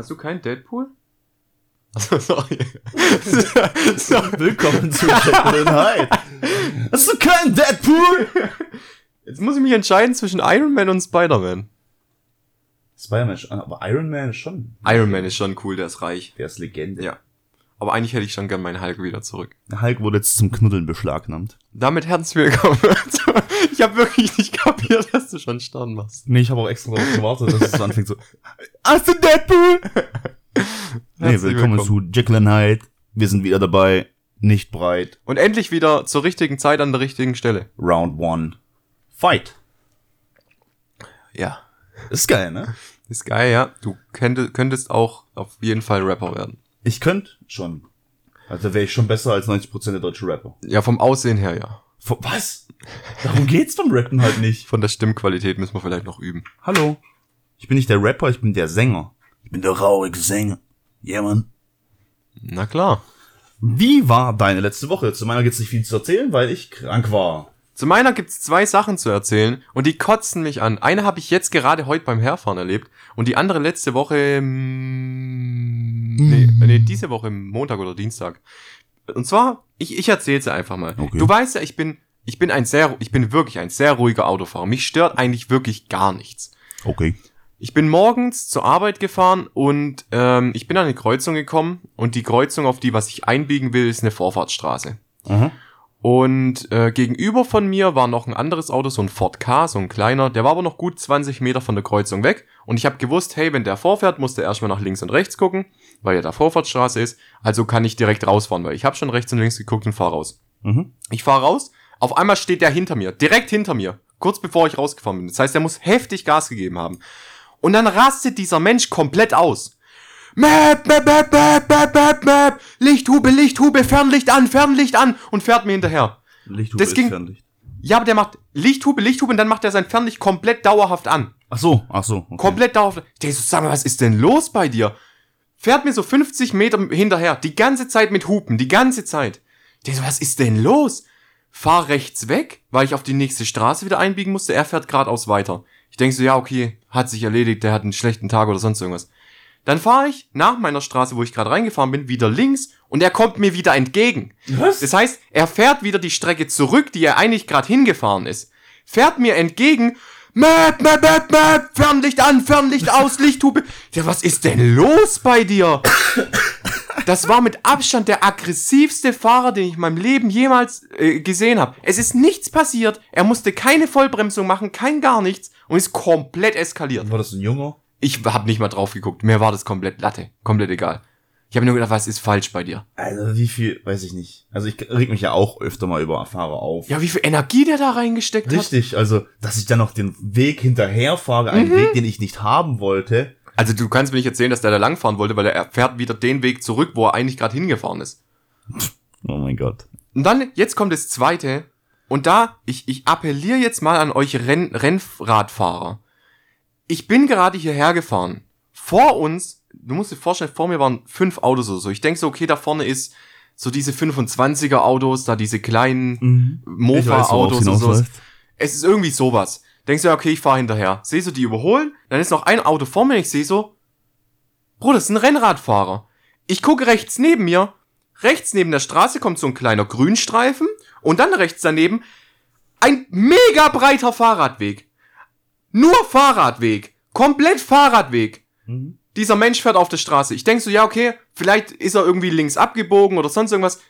Hast du keinen Deadpool? Achso, sorry. Willkommen zu and Hyde. Hast du keinen Deadpool? Jetzt muss ich mich entscheiden zwischen Iron Man und Spider-Man. Spider-Man, ist- aber Iron Man ist schon. Iron Man ist schon cool, der ist reich. Der ist Legende. Ja. Aber eigentlich hätte ich schon gern meinen Hulk wieder zurück. Hulk wurde jetzt zum Knuddeln beschlagnahmt. Damit herzlich willkommen. ich habe wirklich nicht kapiert, dass du schon Stern machst. Nee, ich habe auch extra darauf gewartet, dass es so anfängt so. Hast du Deadpool? nee, willkommen, zu Jekyll and Hyde. Wir sind wieder dabei. Nicht breit. Und endlich wieder zur richtigen Zeit an der richtigen Stelle. Round one. Fight. Ja. Ist geil, ne? Ist geil, ja. Du könntest, könntest auch auf jeden Fall Rapper werden. Ich könnte schon. Also wäre ich schon besser als 90% der deutschen Rapper. Ja, vom Aussehen her, ja. Vor- Was? Darum geht's beim Rappen halt nicht. Von der Stimmqualität müssen wir vielleicht noch üben. Hallo. Ich bin nicht der Rapper, ich bin der Sänger. Ich bin der traurige Sänger. Ja, Mann. Na klar. Wie war deine letzte Woche? Zu meiner gibt's nicht viel zu erzählen, weil ich krank war. Zu meiner gibt's zwei Sachen zu erzählen und die kotzen mich an. Eine habe ich jetzt gerade heute beim Herfahren erlebt und die andere letzte Woche, mm, nee, nee, diese Woche Montag oder Dienstag. Und zwar, ich, ich erzähle sie einfach mal. Okay. Du weißt ja, ich bin, ich bin ein sehr, ich bin wirklich ein sehr ruhiger Autofahrer. Mich stört eigentlich wirklich gar nichts. Okay. Ich bin morgens zur Arbeit gefahren und ähm, ich bin an eine Kreuzung gekommen und die Kreuzung, auf die was ich einbiegen will, ist eine Vorfahrtsstraße. Aha. Und äh, gegenüber von mir war noch ein anderes Auto, so ein Ford K, so ein kleiner, der war aber noch gut 20 Meter von der Kreuzung weg. Und ich habe gewusst, hey, wenn der vorfährt, muss der erstmal nach links und rechts gucken, weil ja da Vorfahrtsstraße ist. Also kann ich direkt rausfahren, weil ich habe schon rechts und links geguckt und fahr raus. Mhm. Ich fahr raus, auf einmal steht der hinter mir, direkt hinter mir, kurz bevor ich rausgefahren bin. Das heißt, er muss heftig Gas gegeben haben. Und dann rastet dieser Mensch komplett aus. Map, map, map, map, map, map, map. Lichthube, Lichthube, Fernlicht an, Fernlicht an und fährt mir hinterher. Lichthube Das ging- Fernlicht. Ja, aber der macht Lichthube, Lichthube und dann macht er sein Fernlicht komplett dauerhaft an. Ach so, ach so. Okay. Komplett dauerhaft. Denk so, sag mal, was ist denn los bei dir? Fährt mir so 50 Meter hinterher, die ganze Zeit mit Hupen, die ganze Zeit. Denk so, was ist denn los? Fahr rechts weg, weil ich auf die nächste Straße wieder einbiegen musste. Er fährt geradeaus weiter. Ich denk so, ja, okay, hat sich erledigt, der hat einen schlechten Tag oder sonst irgendwas. Dann fahre ich nach meiner Straße, wo ich gerade reingefahren bin, wieder links und er kommt mir wieder entgegen. Was? Das heißt, er fährt wieder die Strecke zurück, die er eigentlich gerade hingefahren ist. Fährt mir entgegen. Map, map, map, map, Fernlicht an, Fernlicht aus, Lichthube. Ja, was ist denn los bei dir? Das war mit Abstand der aggressivste Fahrer, den ich in meinem Leben jemals äh, gesehen habe. Es ist nichts passiert. Er musste keine Vollbremsung machen, kein gar nichts und ist komplett eskaliert. War das ein Junger? Ich habe nicht mal drauf geguckt. Mir war das komplett Latte, komplett egal. Ich habe nur gedacht, was ist falsch bei dir? Also wie viel, weiß ich nicht. Also ich reg mich ja auch öfter mal über Fahrer auf. Ja, wie viel Energie der da reingesteckt hat. Richtig, also, dass ich dann noch den Weg hinterherfahre, einen Weg, den ich nicht haben wollte. Also du kannst mir nicht erzählen, dass der da langfahren wollte, weil er fährt wieder den Weg zurück, wo er eigentlich gerade hingefahren ist. Oh mein Gott. Und dann, jetzt kommt das zweite. Und da, ich, ich appelliere jetzt mal an euch Renn, Rennradfahrer. Ich bin gerade hierher gefahren. Vor uns, du musst dir vorstellen, vor mir waren fünf Autos oder so. Ich denk so, okay, da vorne ist so diese 25er Autos, da diese kleinen Mofa-Autos und sowas. Es ist irgendwie sowas. Denkst du, ja, okay, ich fahre hinterher. Seh so, die überholen. Dann ist noch ein Auto vor mir. Ich sehe so, Bruder, das ist ein Rennradfahrer. Ich gucke rechts neben mir. Rechts neben der Straße kommt so ein kleiner Grünstreifen. Und dann rechts daneben ein mega breiter Fahrradweg. Nur Fahrradweg. Komplett Fahrradweg. Mhm. Dieser Mensch fährt auf der Straße. Ich denk so, ja, okay, vielleicht ist er irgendwie links abgebogen oder sonst irgendwas.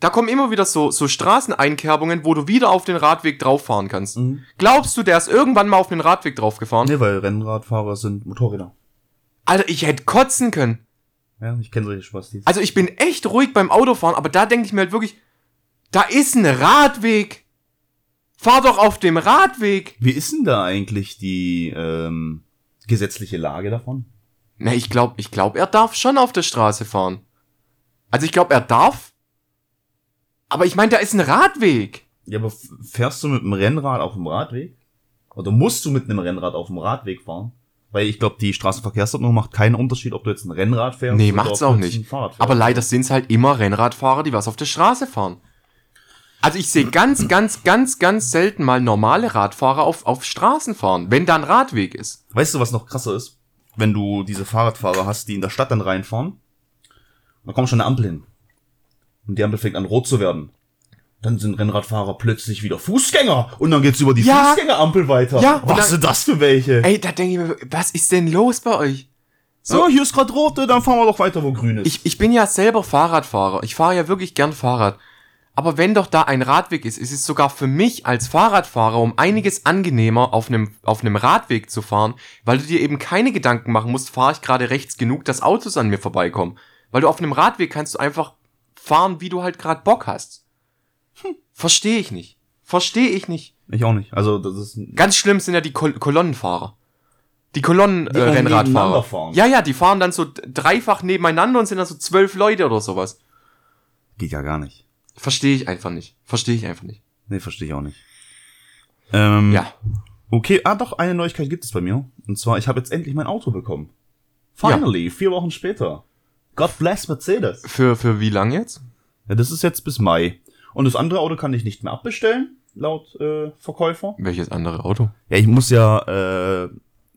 Da kommen immer wieder so, so Straßeneinkerbungen, wo du wieder auf den Radweg drauffahren kannst. Mhm. Glaubst du, der ist irgendwann mal auf den Radweg draufgefahren? Nee, weil Rennradfahrer sind Motorräder. Alter, ich hätte kotzen können. Ja, ich kenne solche Spastis. Also ich bin echt ruhig beim Autofahren, aber da denke ich mir halt wirklich, da ist ein Radweg. Fahr doch auf dem Radweg. Wie ist denn da eigentlich die ähm, gesetzliche Lage davon? Na, ich glaube, ich glaube, er darf schon auf der Straße fahren. Also ich glaube, er darf. Aber ich meine, da ist ein Radweg. Ja, aber fährst du mit dem Rennrad auf dem Radweg? Oder musst du mit einem Rennrad auf dem Radweg fahren? Weil ich glaube, die Straßenverkehrsordnung macht keinen Unterschied, ob du jetzt ein Rennrad fährst Nee, oder macht's ob du auch nicht. ein Fahrrad fährst. Aber leider sind's halt immer Rennradfahrer, die was auf der Straße fahren. Also ich sehe ganz, ganz, ganz, ganz selten mal normale Radfahrer auf, auf Straßen fahren, wenn da ein Radweg ist. Weißt du, was noch krasser ist? wenn du diese Fahrradfahrer hast, die in der Stadt dann reinfahren, dann kommt schon eine Ampel hin. Und die Ampel fängt an rot zu werden. Dann sind Rennradfahrer plötzlich wieder Fußgänger und dann geht's über die Ja. Fußgängerampel weiter. Ja, Was dann- sind das für welche? Ey, da denke ich mir, was ist denn los bei euch? so, hier ist gerade rote, dann fahren wir doch weiter, wo grün ist. Ich, ich bin ja selber Fahrradfahrer. Ich fahre ja wirklich gern Fahrrad. Aber wenn doch da ein Radweg ist, ist es sogar für mich als Fahrradfahrer um einiges angenehmer, auf einem, auf einem Radweg zu fahren, weil du dir eben keine Gedanken machen musst, fahre ich gerade rechts genug, dass Autos an mir vorbeikommen. Weil du auf einem Radweg kannst du einfach fahren, wie du halt gerade Bock hast. Hm, Verstehe ich nicht. Verstehe ich nicht. ich auch nicht. Also, das ist, Ganz schlimm sind ja die Kol Kolonnenfahrer. Die Kolonnenrennradfahrer. Äh, ja, ja, die fahren dann so dreifach nebeneinander und sind dann so zwölf Leute oder sowas. geht ja gar nicht. Verstehe ich einfach nicht. Verstehe ich einfach nicht. Nee, verstehe ich auch nicht. Ähm, Ja. Okay, ah doch, eine Neuigkeit gibt es bei mir. Und zwar, ich habe jetzt endlich mein Auto bekommen. Finally, vier Wochen später. God bless Mercedes. Für, für wie lang jetzt? Ja, das ist jetzt bis Mai. Und das andere Auto kann ich nicht mehr abbestellen, laut äh, Verkäufer. Welches andere Auto? Ja, ich muss ja, äh,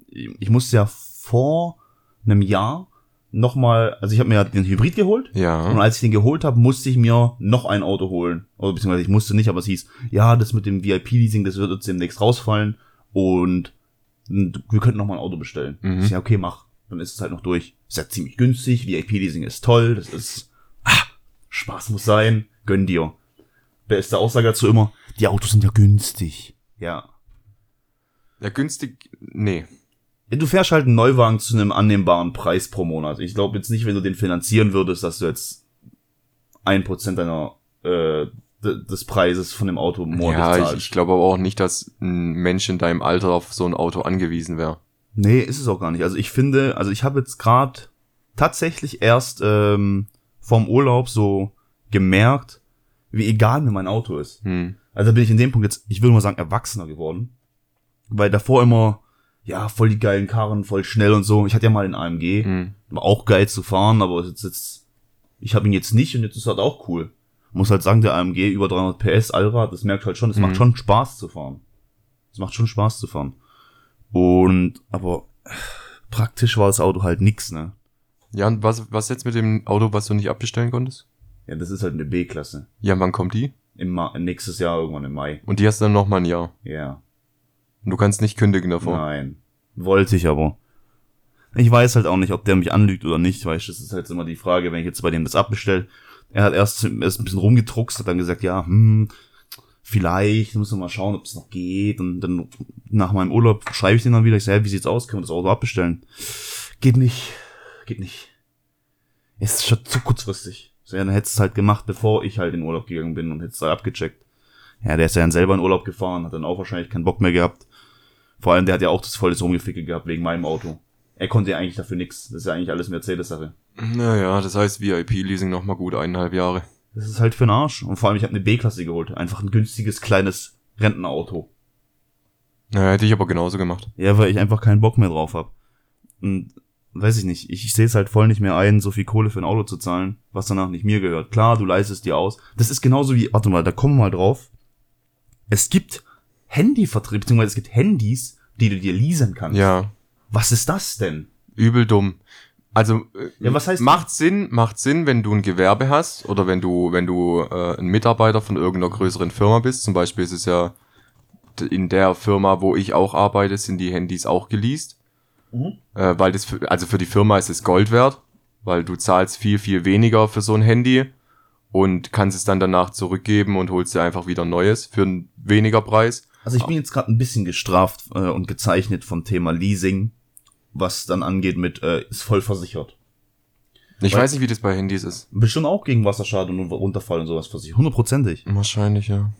ich muss ja vor einem Jahr nochmal, also ich habe mir ja den Hybrid geholt. Und Ja. als ich den geholt habe, musste ich mir noch ein Auto holen. Oder beziehungsweise ich musste nicht, aber es hieß, ja, das mit dem VIP-Leasing, das wird uns demnächst rausfallen. Und wir könnten noch mal ein Auto bestellen. Mhm. Ich sag, ja, okay, mach. Dann ist es halt noch durch. Ist ja ziemlich günstig. VIP-Leasing ist toll. Das ist, ah, Spaß muss sein. Gönn dir. Beste Aussage dazu immer, die Autos sind ja günstig. Ja. Ja, günstig. Nee. Du fährst halt einen Neuwagen zu einem annehmbaren Preis pro Monat. Ich glaube jetzt nicht, wenn du den finanzieren würdest, dass du jetzt ein Prozent deiner äh, de- des Preises von dem Auto monatlich ja, ich, zahlst. ich glaube aber auch nicht, dass ein Mensch in deinem Alter auf so ein Auto angewiesen wäre. Nee, ist es auch gar nicht. Also ich finde, also ich habe jetzt gerade tatsächlich erst ähm, vom Urlaub so gemerkt, wie egal mir mein Auto ist. Hm. Also bin ich in dem Punkt jetzt, ich würde mal sagen, erwachsener geworden. Weil davor immer, ja, voll die geilen Karren, voll schnell und so. Ich hatte ja mal den AMG, Hm. war auch geil zu fahren, aber jetzt, jetzt ich habe ihn jetzt nicht und jetzt ist halt auch cool. Muss halt sagen, der AMG über 300 PS Allrad, das merkt halt schon, es Mhm. macht schon Spaß zu fahren. Es macht schon Spaß zu fahren. Und, aber praktisch war das Auto halt nix, ne? Ja, und was, was jetzt mit dem Auto, was du nicht abbestellen konntest? Ja, das ist halt eine B-Klasse. Ja, wann kommt die? Im Ma nächstes Jahr irgendwann im Mai. Und die hast du dann noch mal ein Jahr. Ja. Du kannst nicht kündigen davor. Nein. Wollte ich aber. Ich weiß halt auch nicht, ob der mich anlügt oder nicht, weißt du, das ist halt immer die Frage, wenn ich jetzt bei dem das abbestelle. Er hat erst, erst ein bisschen rumgedruckst, hat dann gesagt, ja, hm, vielleicht, müssen wir mal schauen, ob es noch geht. Und dann nach meinem Urlaub schreibe ich den dann wieder, ich sage, hey, wie sieht's aus, können wir das Auto abbestellen? Geht nicht, geht nicht. Es ist schon zu kurzfristig. So, ja, dann hättest du es halt gemacht, bevor ich halt in Urlaub gegangen bin und hättest halt abgecheckt. Ja, der ist ja dann selber in Urlaub gefahren, hat dann auch wahrscheinlich keinen Bock mehr gehabt. Vor allem, der hat ja auch das volles Rumgeficke gehabt wegen meinem Auto. Er konnte ja eigentlich dafür nix. Das ist ja eigentlich alles Mercedes-Sache. Naja, das heißt VIP-Leasing noch mal gut eineinhalb Jahre. Das ist halt für den Arsch. Und vor allem, ich habe eine B-Klasse geholt. Einfach ein günstiges, kleines Rentenauto. Naja, hätte ich aber genauso gemacht. Ja, weil ich einfach keinen Bock mehr drauf hab. Und weiß ich nicht, ich, ich sehe es halt voll nicht mehr ein, so viel Kohle für ein Auto zu zahlen, was danach nicht mir gehört. Klar, du leistest dir aus. Das ist genauso wie, warte mal, da kommen wir mal drauf. Es gibt Handyvertrieb, beziehungsweise es gibt Handys, die du dir leasen kannst. Ja, Was ist das denn? übel dumm. Also äh, Ja, was heißt- macht Sinn, macht Sinn, wenn du ein Gewerbe hast oder wenn du wenn du äh, ein Mitarbeiter von irgendeiner größeren Firma bist. Zum Beispiel ist es ja in der Firma, wo ich auch arbeite, sind die Handys auch geleast, Mhm. äh, weil das für, also für die Firma ist es Gold wert, weil du zahlst viel viel weniger für so ein Handy und kannst es dann danach zurückgeben und holst dir einfach wieder ein neues für einen weniger Preis. Also ich bin jetzt gerade ein bisschen gestraft äh, und gezeichnet vom Thema Leasing, was dann angeht mit, äh, ist voll versichert. Ich Weil- weiß nicht, wie das bei Handys ist. Bestimmt auch gegen Wasserschaden und Runterfall und sowas versichert. Hundertprozentig. Wahrscheinlich ja.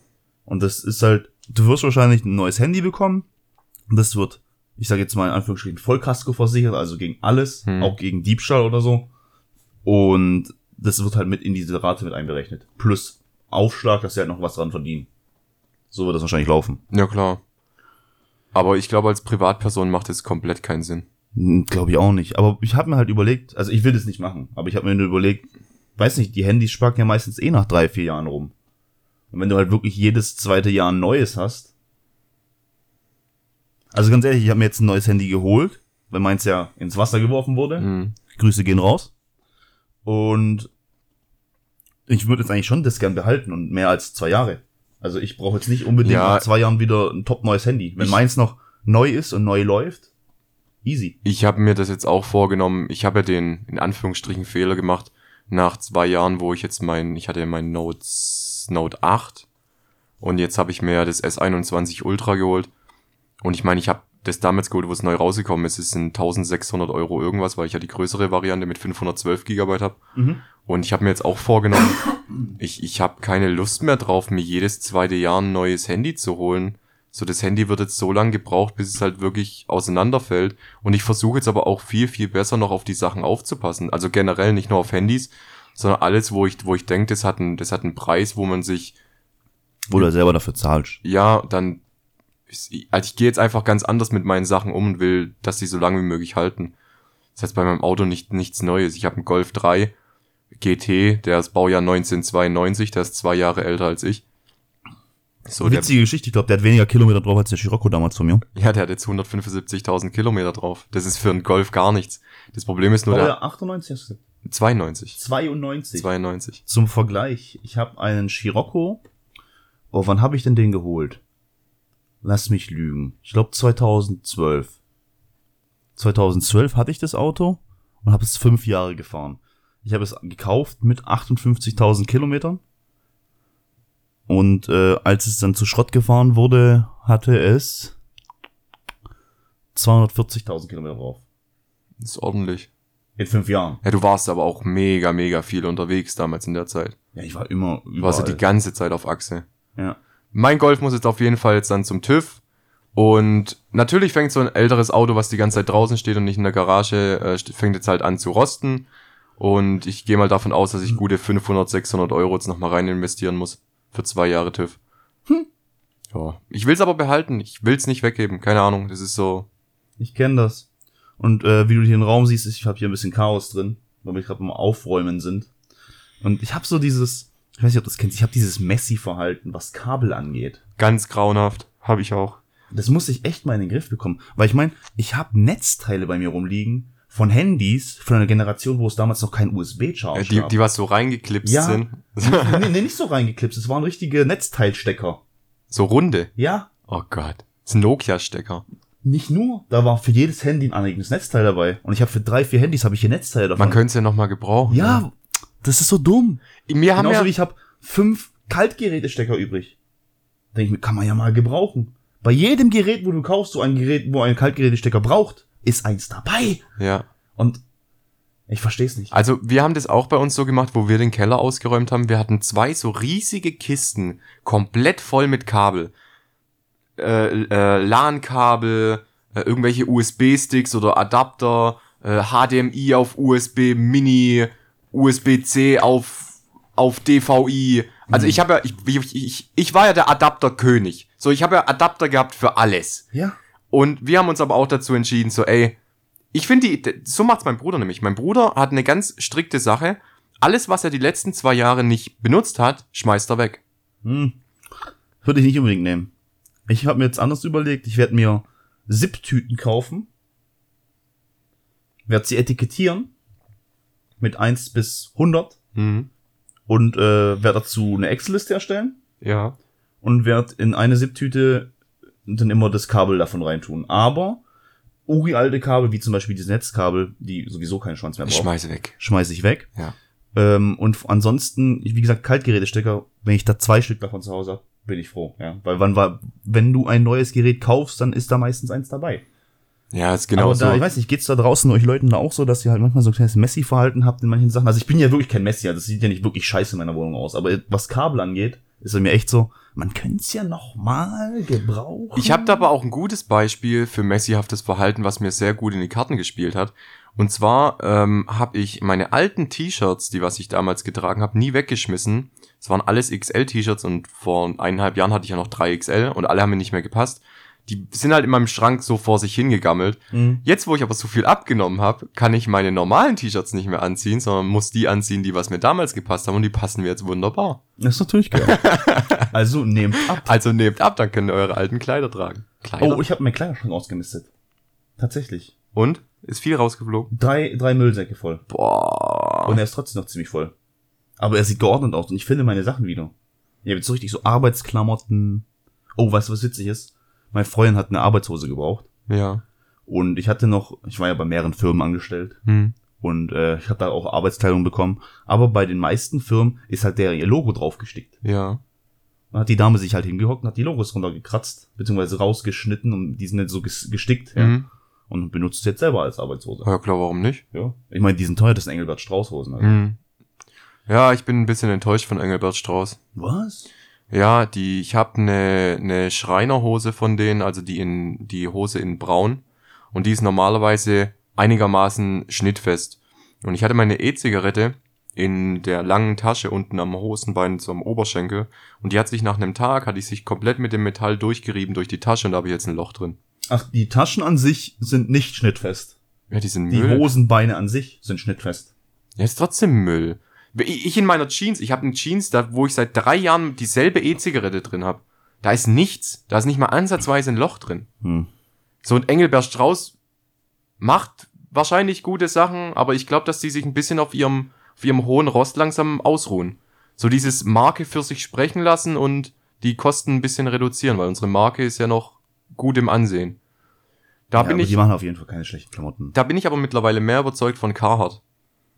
Und das ist halt, du wirst wahrscheinlich ein neues Handy bekommen. Und das wird, ich sage jetzt mal in Anführungsstrichen, Vollkasko versichert, also gegen alles, Hm. auch gegen Diebstahl oder so. Und das wird halt mit in diese Rate mit einberechnet. Plus Aufschlag, dass sie halt noch was dran verdienen. So wird das wahrscheinlich laufen. Ja, klar. Aber ich glaube, als Privatperson macht es komplett keinen Sinn. Glaube ich auch nicht. Aber ich habe mir halt überlegt, also ich will das nicht machen, aber ich habe mir nur überlegt, weiß nicht, die Handys sparken ja meistens eh nach drei, vier Jahren rum. Und wenn du halt wirklich jedes zweite Jahr ein neues hast. Also ganz ehrlich, ich habe mir jetzt ein neues Handy geholt. weil meins ja ins Wasser geworfen wurde. Mhm. Grüße gehen raus. Und ich würde jetzt eigentlich schon das gern behalten und mehr als zwei Jahre. Also ich brauche jetzt nicht unbedingt Ja. nach zwei Jahren wieder ein top neues Handy. Wenn Ich- meins noch neu ist und neu läuft, easy. Ich habe mir das jetzt auch vorgenommen. Ich habe ja den, in Anführungsstrichen, Fehler gemacht. Nach zwei Jahren, wo ich jetzt mein, ich hatte mein Note, Note 8 und jetzt habe ich mir ja das S21 Ultra geholt. Und ich meine, ich habe das damals geholt, wo es neu rausgekommen ist. Es sind 1600 Euro irgendwas, weil ich ja die größere Variante mit 512 Gigabyte habe. Mhm. Und ich habe mir jetzt auch vorgenommen, ich, ich habe keine Lust mehr drauf, mir jedes zweite Jahr ein neues Handy zu holen. So, das Handy wird jetzt so lange gebraucht, bis es halt wirklich auseinanderfällt. Und ich versuche jetzt aber auch viel, viel besser noch auf die Sachen aufzupassen. Also generell nicht nur auf Handys, sondern alles, wo ich, wo ich denke, das hat einen, das hat einen Preis, wo man sich, Wo du selber dafür zahlst. ja, dann, also ich gehe jetzt einfach ganz anders mit meinen Sachen um und will, dass die so lange wie möglich halten. Das heißt bei meinem Auto nicht, nichts Neues. Ich habe einen Golf 3 GT, der ist Baujahr 1992, der ist zwei Jahre älter als ich. So, der, Witzige Geschichte, ich glaube, der hat weniger Kilometer drauf als der Scirocco damals von mir. ja, der hat jetzt 175.000 Kilometer drauf. Das ist für einen Golf gar nichts. Das Problem ist nur der Baujahr 98 hast du gesagt? 92. 92. 92. Zum Vergleich, ich habe einen Scirocco. Oh, wann habe ich denn den geholt? Lass mich lügen. Ich glaube 2012. 2012 hatte ich das Auto und habe es fünf Jahre gefahren. Ich habe es gekauft mit 58.000 Kilometern. Und äh, als es dann zu Schrott gefahren wurde, hatte es 240.000 Kilometer drauf. Das ist ordentlich. In fünf Jahren. Ja, du warst aber auch mega, mega viel unterwegs damals in der Zeit. Ja, ich war immer Du warst ja die überall. ganze Zeit auf Achse. Ja. Mein Golf muss jetzt auf jeden Fall jetzt dann zum TÜV. Und natürlich fängt so ein älteres Auto, was die ganze Zeit draußen steht und nicht in der Garage, äh, fängt jetzt halt an zu rosten. Und ich gehe mal davon aus, dass ich gute 500, 600 Euro jetzt nochmal rein investieren muss. Für zwei Jahre TÜV. Hm. Ja. Ich will's aber behalten. Ich will's nicht weggeben. Keine Ahnung. Das ist so. Ich kenne das. Und äh, wie du hier im Raum siehst, ich habe hier ein bisschen Chaos drin, weil wir gerade mal aufräumen sind. Und ich habe so dieses, ich weiß nicht, ob du das kennst, ich habe dieses Messi-Verhalten, was Kabel angeht. Ganz grauenhaft. Habe ich auch. Das muss ich echt mal in den Griff bekommen. Weil ich meine, ich habe Netzteile bei mir rumliegen von Handys von einer Generation, wo es damals noch kein USB-Charge Äh, die, gab. die was so reingeklipst Ja. sind. nee, nee, nicht so reingeklipst, es waren richtige Netzteilstecker. so runde. Ja, Oh Gott. Das ist ein Nokia-Stecker. nicht nur. Da war für jedes Handy ein eigenes Netzteil dabei. Und ich habe für drei, vier Handys habe ich hier Netzteile davon. Man könnte es ja nochmal gebrauchen. ja, das ist so dumm. Wir haben Genauso ja, wie ich habe fünf Kaltgerätestecker übrig. Denke ich mir, kann man ja mal gebrauchen. Bei jedem Gerät, wo du kaufst, so ein Gerät, wo ein Kaltgerätestecker braucht, ist eins dabei. ja. Und ich verstehe es nicht. Also wir haben das auch bei uns so gemacht, wo wir den Keller ausgeräumt haben. Wir hatten zwei so riesige Kisten, komplett voll mit Kabel. Äh, äh, LAN-Kabel, äh, irgendwelche USB-Sticks oder Adapter, äh, HDMI auf USB, Mini, USB-C auf, auf DVI. Also ich habe ja, ich, ich, ich, ich war ja der Adapterkönig. So, ich habe ja Adapter gehabt für alles. Ja. Und wir haben uns aber auch dazu entschieden, so, ey, ich finde die, so macht's mein Bruder nämlich. Mein Bruder hat eine ganz strikte Sache. Alles, was er die letzten zwei Jahre nicht benutzt hat, schmeißt er weg. Hm. Würde ich nicht unbedingt nehmen. Ich habe mir jetzt anders überlegt. Ich werde mir Zip-Tüten kaufen. Werde sie etikettieren. Mit 1 bis 100. Mhm. Und äh, werde dazu eine Excel-Liste erstellen. Ja. und werd in eine Zip-Tüte dann immer das Kabel davon reintun. Aber uri-alte Kabel, wie zum Beispiel diese Netzkabel, die sowieso keinen Schwanz mehr brauchen, schmeiße weg. schmeiß ich weg. Ja. Ähm, und ansonsten, wie gesagt, Kaltgerätestecker, wenn ich da zwei Stück davon zu Hause habe, bin ich froh. Ja, weil wann war, wenn du ein neues Gerät kaufst, dann ist da meistens eins dabei. Ja, ist genau Aber so. da, ich weiß nicht, geht's da draußen euch Leuten da auch so, dass ihr halt manchmal so ein kleines Messi-Verhalten habt in manchen Sachen? Also ich bin ja wirklich kein Messi, also das sieht ja nicht wirklich scheiße in meiner Wohnung aus. Aber was Kabel angeht, ist es mir echt so, man könnte es ja noch mal gebrauchen. Ich habe da aber auch ein gutes Beispiel für messihaftes Verhalten, was mir sehr gut in die Karten gespielt hat. Und zwar ähm, habe ich meine alten T-Shirts, die was ich damals getragen habe, nie weggeschmissen. Es waren alles XL-T-Shirts und vor eineinhalb Jahren hatte ich ja noch drei XL und alle haben mir nicht mehr gepasst. Die sind halt in meinem Schrank so vor sich hingegammelt. Mhm. Jetzt, wo ich aber so viel abgenommen habe, kann ich meine normalen T-Shirts nicht mehr anziehen, sondern muss die anziehen, die was mir damals gepasst haben und die passen mir jetzt wunderbar. Das ist natürlich geil. also nehmt ab. Also nehmt ab, dann könnt ihr eure alten Kleider tragen. Kleider? Oh, ich habe meinen Kleiderschrank ausgemistet. Tatsächlich. Und? Ist viel rausgeflogen? Drei, drei Müllsäcke voll. Boah. Und er ist trotzdem noch ziemlich voll. Aber er sieht geordnet aus und ich finde meine Sachen wieder. Ich habe jetzt so richtig so Arbeitsklamotten. Oh, weißt du, was witzig ist? Meine Freundin hat eine Arbeitshose gebraucht. ja. Und ich hatte noch, ich war ja bei mehreren Firmen angestellt. Hm. Und äh, ich habe da auch Arbeitsteilung bekommen. Aber bei den meisten Firmen ist halt der ihr Logo draufgestickt. Ja. Dann hat die Dame sich halt hingehockt und hat die Logos runtergekratzt, beziehungsweise rausgeschnitten und die sind jetzt so ges- gestickt. Ja. Mhm. Und benutzt es jetzt selber als Arbeitshose. Ja, klar, warum nicht? Ja. Ich meine, die sind teuer, das sind Engelbert Strauß-Hosen. Also. Mhm. Ja, ich bin ein bisschen enttäuscht von Engelbert Strauß. Was? Ja, die, ich habe eine ne Schreinerhose von denen, also die in die Hose in Braun und die ist normalerweise einigermaßen schnittfest. Und ich hatte meine E-Zigarette in der langen Tasche unten am Hosenbein zum Oberschenkel und die hat sich nach einem Tag, hatte ich sich komplett mit dem Metall durchgerieben durch die Tasche und da habe ich jetzt ein Loch drin. Ach, die Taschen an sich sind nicht schnittfest. Ja, die sind Die Müll. Hosenbeine an sich sind schnittfest. Ja, ist trotzdem Müll. Ich in meiner Jeans, ich habe eine Jeans, da, wo ich seit drei Jahren dieselbe E-Zigarette drin habe. Da ist nichts. Da ist nicht mal ansatzweise ein Loch drin. Hm. So ein Engelbert Strauß macht wahrscheinlich gute Sachen, aber ich glaube, dass die sich ein bisschen auf ihrem, auf ihrem hohen Rost langsam ausruhen. So dieses Marke für sich sprechen lassen und die Kosten ein bisschen reduzieren, weil unsere Marke ist ja noch gut im Ansehen. Da ja, bin aber ich, die machen auf jeden Fall keine schlechten Klamotten. da bin ich aber mittlerweile mehr überzeugt von Carhartt.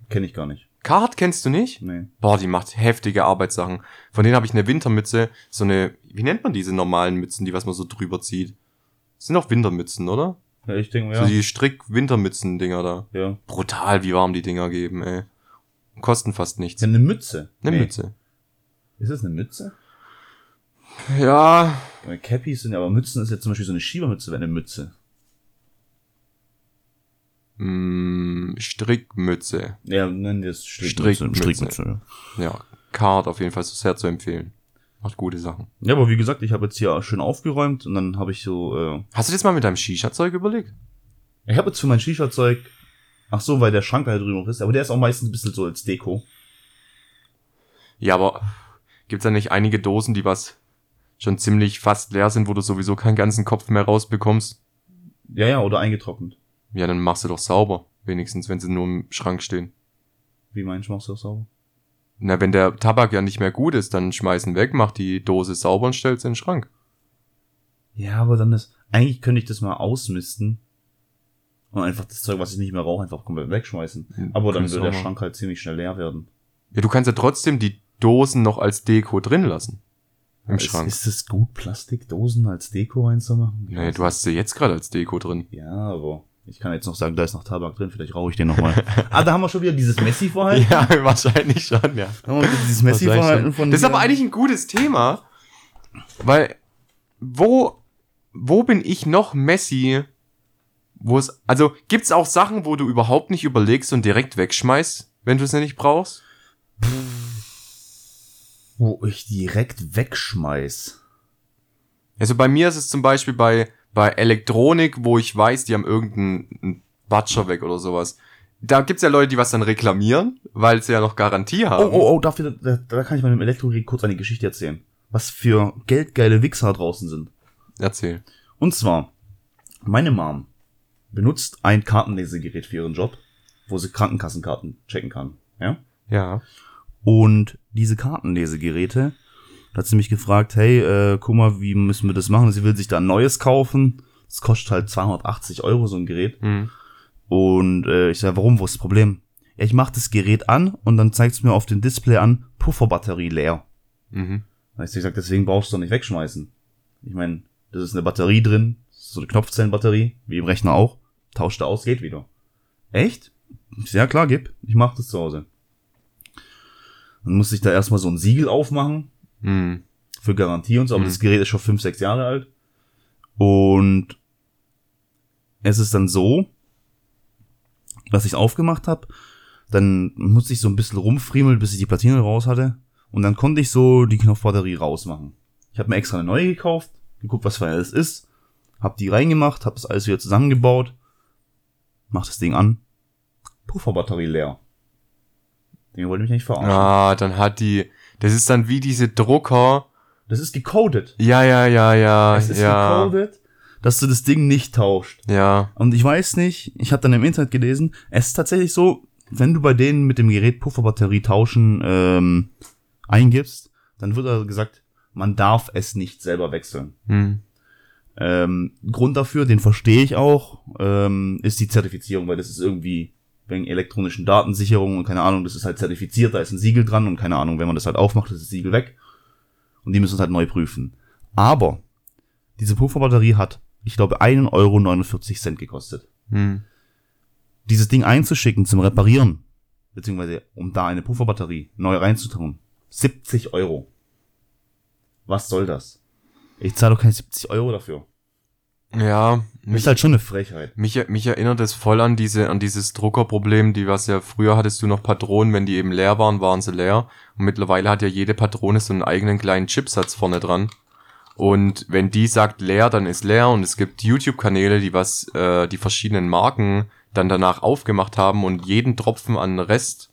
Kenne ich gar nicht. Carhartt kennst du nicht? Nee. Boah, die macht heftige Arbeitssachen. Von denen habe ich eine Wintermütze, so eine, wie nennt man diese normalen Mützen, die was man so drüber zieht? Das sind auch Wintermützen, oder? Ja, ich denke, So ja. die Strick-Wintermützen-Dinger da. ja. Brutal, wie warm die Dinger geben, ey. Kosten fast nichts. Ja, eine Mütze. Eine Nee. Mütze. Ist das eine Mütze? Ja, Cappies sind ja, aber Mützen ist jetzt zum Beispiel so eine Schiebermütze, wäre eine Mütze. Mh, mm, Strickmütze. Ja, nennen wir es Strickmütze. Strickmütze. Strickmütze. ja. Ja, Card auf jeden Fall so sehr zu empfehlen. Macht gute Sachen. Ja, aber wie gesagt, ich habe jetzt hier schön aufgeräumt und dann habe ich so, äh, Hast du das mal mit deinem Shisha-Zeug überlegt? ich habe jetzt für mein Shisha-Zeug, ach so, weil der Schrank da drüben noch ist, aber der ist auch meistens ein bisschen so als Deko. Ja, aber gibt's da nicht einige Dosen, die was schon ziemlich fast leer sind, wo du sowieso keinen ganzen Kopf mehr rausbekommst? Ja, ja, oder eingetrocknet. Ja, dann machst du doch sauber. Wenigstens, wenn sie nur im Schrank stehen. Wie meinst du, machst du das sauber? Na, wenn der Tabak ja nicht mehr gut ist, dann schmeißen weg, mach die Dose sauber und stell's in den Schrank. Ja, aber dann ist, eigentlich könnte ich das mal ausmisten und einfach das Zeug, was ich nicht mehr rauche, einfach komplett wegschmeißen. Aber dann würde der Schrank halt ziemlich schnell leer werden. Ja, du kannst ja trotzdem die Dosen noch als Deko drin lassen. Im ist, Schrank. Ist es gut, Plastikdosen als Deko reinzumachen? Nee, weiß du hast sie jetzt gerade als Deko drin. Ja, aber ich kann jetzt noch sagen, da ist noch Tabak drin, vielleicht rauche ich den nochmal. ah, da haben wir schon wieder dieses Messi-Verhalten. Ja, wahrscheinlich schon, ja. Da haben wir dieses Messi-Verhalten von Das ist aber eigentlich ein gutes Thema, weil wo, wo bin ich noch Messi, wo es, also gibt's auch Sachen, wo du überhaupt nicht überlegst und direkt wegschmeißt, wenn du es nicht brauchst? Wo ich direkt wegschmeiß. Also bei mir ist es zum Beispiel bei, bei Elektronik, wo ich weiß, die haben irgendeinen Batscher weg oder sowas. Da gibt's ja Leute, die was dann reklamieren, weil sie ja noch Garantie haben. Oh, oh, oh, dafür, da, da kann ich meinem Elektrogerät kurz eine Geschichte erzählen. Was für geldgeile Wichser draußen sind. Erzähl. Und zwar, meine Mom benutzt ein Kartenlesegerät für ihren Job, wo sie Krankenkassenkarten checken kann. Ja? Ja. Und diese Kartenlesegeräte, da hat sie mich gefragt, hey, äh, guck mal, wie müssen wir das machen? Sie will sich da ein neues kaufen. Das kostet halt 280 Euro, so ein Gerät. Hm. Und äh, ich sage, warum, wo ist das Problem? Ja, ich mache das Gerät an und dann zeigt es mir auf dem Display an, Pufferbatterie leer. Mhm. Da ich gesagt, deswegen brauchst du doch nicht wegschmeißen. Ich meine, das ist eine Batterie drin, so eine Knopfzellenbatterie, wie im Rechner auch. Tauscht da aus, geht wieder. Echt? Ja klar, gib. Ich mach das zu Hause. Dann musste ich da erstmal so ein Siegel aufmachen Hm. für Garantie und so, aber Mhm. das Gerät ist schon fünf, sechs Jahre alt. Und es ist dann so, dass ich aufgemacht habe, dann musste ich so ein bisschen rumfriemeln, bis ich die Platine raus hatte. Und dann konnte ich so die Knopfbatterie rausmachen. Ich habe mir extra eine neue gekauft, geguckt, was für eine das ist, hab die reingemacht, hab das alles wieder zusammengebaut, mach das Ding an, Pufferbatterie leer. Den wollte mich nicht verarschen. Ah, dann hat die, das ist dann wie diese Drucker. Das ist gecodet. Ja, ja, ja, ja, Es ist ja. gecodet. dass du das Ding nicht tauscht. Ja. Und ich weiß nicht, ich habe dann im Internet gelesen, es ist tatsächlich so, wenn du bei denen mit dem Gerät Pufferbatterie tauschen ähm, eingibst, dann wird da gesagt, man darf es nicht selber wechseln. Hm. Ähm, Grund dafür, den verstehe ich auch, ähm, ist die Zertifizierung, weil das ist irgendwie wegen elektronischen Datensicherung und keine Ahnung, das ist halt zertifiziert, da ist ein Siegel dran und keine Ahnung, wenn man das halt aufmacht, ist das Siegel weg. Und die müssen es halt neu prüfen. Aber diese Pufferbatterie hat, ich glaube, 1,49 Euro gekostet. Hm. Dieses Ding einzuschicken zum Reparieren, beziehungsweise um da eine Pufferbatterie neu reinzutun, 70 Euro. Was soll das? Ich zahle doch keine 70 Euro dafür. Ja, mich, ist halt schon eine Frechheit. mich, mich erinnert es voll an diese, an dieses Druckerproblem, die was ja früher hattest du noch Patronen, wenn die eben leer waren, waren sie leer. Und mittlerweile hat ja jede Patrone so einen eigenen kleinen Chipsatz vorne dran. Und wenn die sagt leer, dann ist leer. Und es gibt YouTube-Kanäle, die was, äh, die verschiedenen Marken dann danach aufgemacht haben und jeden Tropfen an Rest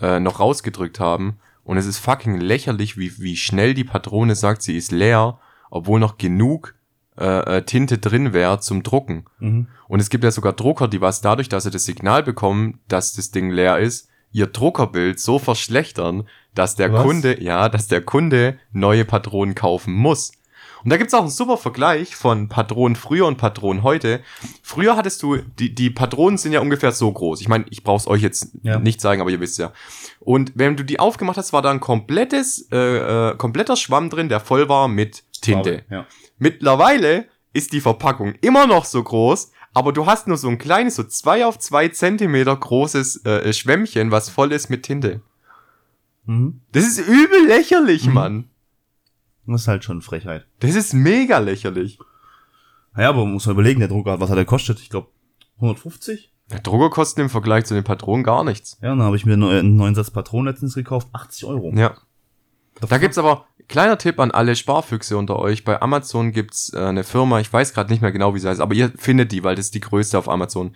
äh, noch rausgedrückt haben. Und es ist fucking lächerlich, wie, wie schnell die Patrone sagt, sie ist leer, obwohl noch genug äh, äh, Tinte drin wäre zum Drucken. Mhm. Und es gibt ja sogar Drucker, die was dadurch, dass sie das Signal bekommen, dass das Ding leer ist, ihr Druckerbild so verschlechtern, dass der Was? Kunde, ja, dass der Kunde neue Patronen kaufen muss. Und da gibt's auch einen super Vergleich von Patronen früher und Patronen heute. Früher hattest du, die, die Patronen sind ja ungefähr so groß. Ich meine, ich brauch's euch jetzt Ja. nicht zeigen, aber ihr wisst ja. Und wenn du die aufgemacht hast, war da ein komplettes, äh, äh, kompletter Schwamm drin, der voll war mit Tinte. Ja. Mittlerweile ist die Verpackung immer noch so groß, aber du hast nur so ein kleines, so zwei auf zwei Zentimeter großes äh, Schwämmchen, was voll ist mit Tinte. Mhm. Das ist übel lächerlich, Mhm. Mann. Das ist halt schon Frechheit. Das ist mega lächerlich. Ja, aber man muss mal überlegen, der Drucker, was hat er gekostet? Ich glaube 150? Der Drucker kostet im Vergleich zu den Patronen gar nichts. Ja, dann habe ich mir einen neuen Satz Patronen letztens gekauft, 80 Euro. Ja. The Da gibt's aber, kleiner Tipp an alle Sparfüchse unter euch, bei Amazon gibt's äh, eine Firma, ich weiß gerade nicht mehr genau, wie sie heißt, aber ihr findet die, weil das ist die größte auf Amazon,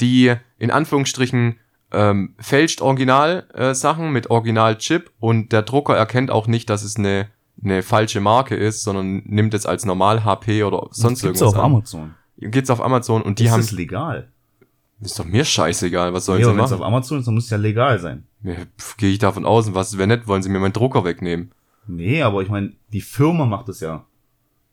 die in Anführungsstrichen ähm, fälscht Original-Sachen äh, mit Original-Chip und der Drucker erkennt auch nicht, dass es eine, eine falsche Marke ist, sondern nimmt es als normal HP oder sonst das gibt's irgendwas auf an. Amazon. Geht's auf Amazon und die ist haben, das legal? ist doch mir scheißegal, was sollen Ja, sie aber wenn es auf machen? Amazon ist, dann muss es ja legal sein. Ja, Gehe ich davon aus, und was wäre nett, wollen sie mir meinen Drucker wegnehmen? Nee, aber ich meine, die Firma macht das ja.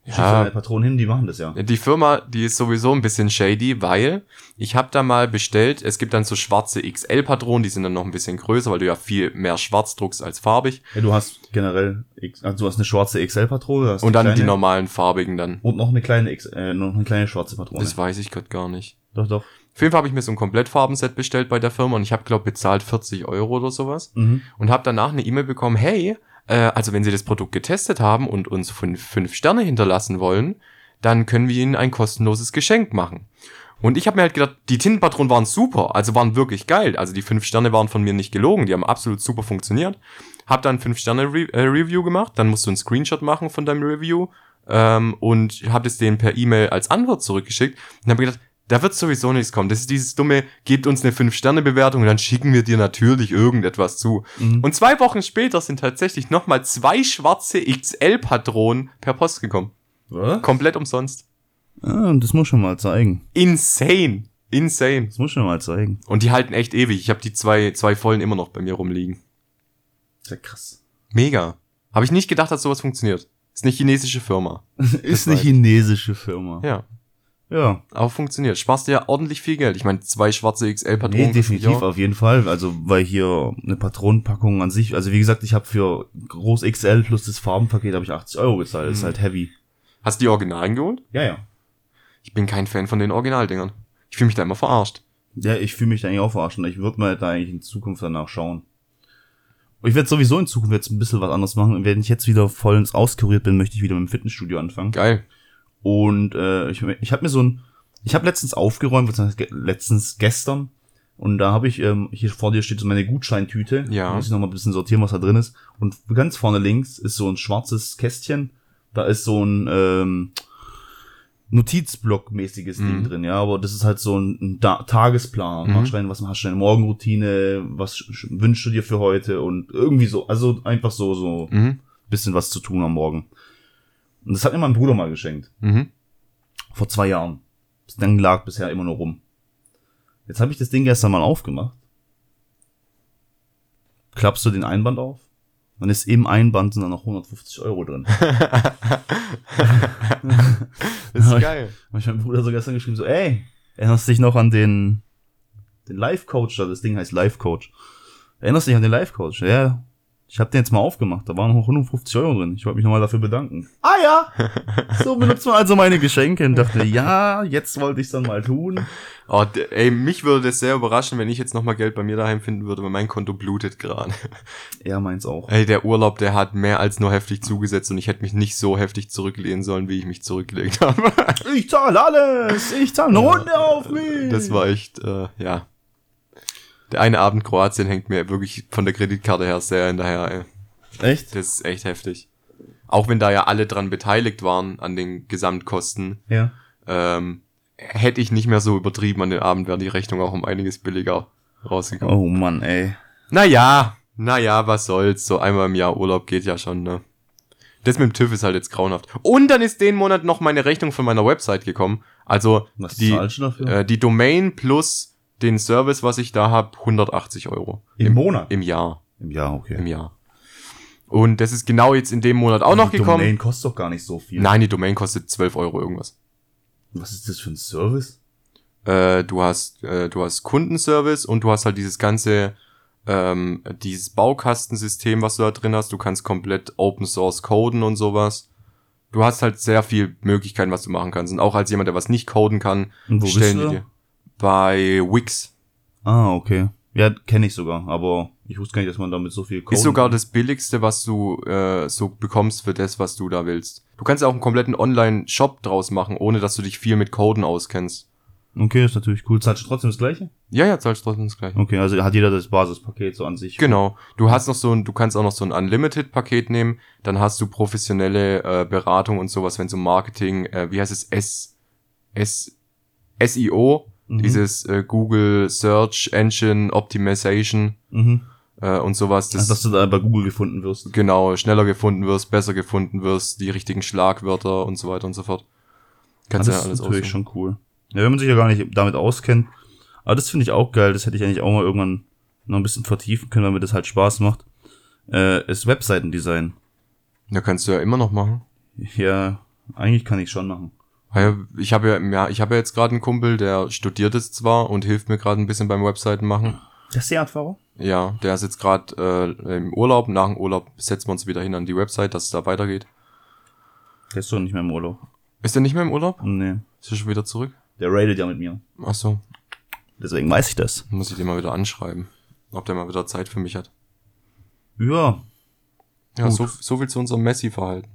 Ja. Ja. Schickst Patronen hin, die machen das ja. Die Firma, die ist sowieso ein bisschen shady, weil ich habe da mal bestellt, es gibt dann so schwarze XL-Patronen, die sind dann noch ein bisschen größer, weil du ja viel mehr schwarz druckst als farbig. ja. Du hast generell, X, also du hast eine schwarze XL-Patrone. hast Und dann die kleine- normalen farbigen dann. Und noch eine kleine, X, äh, noch eine kleine schwarze Patrone. Das weiß ich gerade gar nicht. doch, doch. Auf jeden Fall habe ich mir so ein Komplettfarbenset bestellt bei der Firma und ich habe, glaube bezahlt 40 Euro oder sowas. Mhm. Und habe danach eine E-Mail bekommen, hey, äh, also wenn Sie das Produkt getestet haben und uns fünf, fünf Sterne hinterlassen wollen, dann können wir Ihnen ein kostenloses Geschenk machen. Und ich habe mir halt gedacht, die Tintenpatronen waren super, also waren wirklich geil. Also die fünf Sterne waren von mir nicht gelogen, die haben absolut super funktioniert. Hab dann fünf Sterne Re äh, Review gemacht, dann musst du einen Screenshot machen von deinem Review ähm, und hab das denen per E-Mail als Antwort zurückgeschickt und habe gedacht, da wird sowieso nichts kommen. Das ist dieses dumme, gebt uns eine 5-Sterne-Bewertung und dann schicken wir dir natürlich irgendetwas zu. Mhm. Und zwei Wochen später sind tatsächlich nochmal zwei schwarze XL-Patronen per Post gekommen. Was? Komplett umsonst. Ah, das muss schon mal zeigen. Insane. Insane. Das muss schon mal zeigen. Und die halten echt ewig. Ich habe die zwei, zwei vollen immer noch bei mir rumliegen. Ist ja krass. Mega. Habe ich nicht gedacht, dass sowas funktioniert. Ist eine chinesische Firma. Ist eine chinesische Firma. Ja. Ja. Aber funktioniert. Sparst dir ja ordentlich viel Geld. Ich meine, zwei schwarze XL-Patronen. Nee, definitiv auf jeden Fall. Also, weil hier eine Patronenpackung an sich, also wie gesagt, ich habe für Groß XL plus das Farbenpaket habe ich 80 Euro gezahlt. Das ist halt heavy. Hast du die Originalen geholt? Ja, ja. Ich bin kein Fan von den Originaldingern. Ich fühle mich da immer verarscht. Ja, ich fühle mich da eigentlich auch verarschen. Ich würde mal da eigentlich in Zukunft danach schauen. Ich werde sowieso in Zukunft jetzt ein bisschen was anderes machen. Und wenn ich jetzt wieder vollends auskuriert bin, möchte ich wieder mit dem Fitnessstudio anfangen. Geil. Und äh, ich, ich habe mir so ein, ich habe letztens aufgeräumt, letztens gestern. Und da habe ich, ähm, hier vor dir steht so meine Gutscheintüte. Ja. Da muss ich noch mal ein bisschen sortieren, was da drin ist. Und ganz vorne links ist so ein schwarzes Kästchen. Da ist so ein ähm, Notizblock-mäßiges Ding Mhm. drin, ja. Aber das ist halt so ein, ein da Tagesplan. Mhm. Machst rein, was hast du deine Morgenroutine, was sch- wünschst du dir für heute und irgendwie so, also einfach so, so Mhm. bisschen was zu tun am Morgen. Und das hat mir mein Bruder mal geschenkt. Mhm. Vor zwei Jahren. Ding lag bisher immer nur rum. Jetzt habe ich das Ding gestern mal aufgemacht. Klappst du den Einband auf? Dann ist im Einband sind dann noch 150 Euro drin. Das ist Ja, geil. Hab ich meinem Bruder so gestern geschrieben, so, ey, erinnerst dich noch an den, den Life-Coach da? Das Ding heißt Life-Coach. Erinnerst du dich an den Life-Coach? Ja, ich habe den jetzt mal aufgemacht. Da waren noch 150 Euro drin. Ich wollte mich nochmal dafür bedanken. Ah ja! So benutzt man also meine Geschenke und dachte, ja, jetzt wollte ich dann mal tun. Oh, ey, mich würde das sehr überraschen, wenn ich jetzt nochmal Geld bei mir daheim finden würde, weil mein Konto blutet gerade. Er meins auch. Ey, der Urlaub, der hat mehr als nur heftig zugesetzt und ich hätte mich nicht so heftig zurücklehnen sollen, wie ich mich zurückgelegt habe. Ich zahle alles! Ich zahle eine Runde auf mich! Das war echt, äh, ja. Der eine Abend Kroatien hängt mir wirklich von der Kreditkarte her sehr hinterher, ey. Echt? Das ist echt heftig. Auch wenn da ja alle dran beteiligt waren an den Gesamtkosten, Ja. ähm, hätte ich nicht mehr so übertrieben an den Abend, wäre die Rechnung auch um einiges billiger rausgekommen. Oh Mann, ey. Naja, naja, was soll's. So einmal im Jahr Urlaub geht ja schon, ne? Das mit dem TÜV ist halt jetzt grauenhaft. Und dann ist den Monat noch meine Rechnung von meiner Website gekommen. Also Was die, äh, die Domain plus den Service, was ich da hab, 180 Euro. Im Monat? Im Jahr. Im Jahr, okay. Im Jahr. Und das ist genau jetzt in dem Monat auch noch die gekommen. Domain kostet doch gar nicht so viel. Nein, die Domain kostet 12 Euro irgendwas. Was ist das für ein Service? Äh, du hast, äh, du hast Kundenservice und du hast halt dieses ganze, ähm, dieses Baukastensystem, was du da drin hast. Du kannst komplett Open Source coden und sowas. Du hast halt sehr viel Möglichkeiten, was du machen kannst. Und auch als jemand, der was nicht coden kann, Und stellen die dir bei Wix. Ah, okay. Ja, kenne ich sogar, aber ich wusste gar nicht, dass man damit so viel Ist sogar das billigste, was du äh, so bekommst für das, was du da willst. Du kannst auch einen kompletten Online-Shop draus machen, ohne dass du dich viel mit Coden auskennst. Okay, ist natürlich cool. Zahlst du trotzdem das gleiche? Ja, ja, zahlst trotzdem das gleiche. Okay, also hat jeder das Basispaket so an sich. Genau. Du hast noch so ein, du kannst auch noch so ein Unlimited-Paket nehmen. Dann hast du professionelle äh, Beratung und sowas, wenn es um Marketing, äh, wie heißt es, S, S, SEO, Mhm. dieses äh, Google Search Engine Optimization Mhm. äh, und sowas. Das, Also, dass du da bei Google gefunden wirst. genau schneller gefunden wirst, besser gefunden wirst, die richtigen Schlagwörter und so weiter und so fort. Kannst du das ja alles ist natürlich aussuchen. schon cool. Ja, wenn man sich ja gar nicht damit auskennt. Aber das finde ich auch geil. Das hätte ich eigentlich auch mal irgendwann noch ein bisschen vertiefen können, weil mir das halt Spaß macht. Äh, ist Webseitendesign. Ja, kannst du ja immer noch machen. Ja, eigentlich kann ich schon machen. Ich habe ja, ja, ich habe ja jetzt gerade einen Kumpel, der studiert es zwar und hilft mir gerade ein bisschen beim Webseiten machen. Der Seat-Fahrer? Ja, der ist jetzt gerade äh, im Urlaub. Nach dem Urlaub setzen wir uns wieder hin an die Website, dass es da weitergeht. Der ist doch nicht mehr im Urlaub. Ist er nicht mehr im Urlaub? Nee. Ist er schon wieder zurück? Der raidet ja mit mir. Ach so, Deswegen weiß ich das. muss ich den mal wieder anschreiben, ob der mal wieder Zeit für mich hat. Ja, Ja, Gut. so, so viel zu unserem Messi-Verhalten.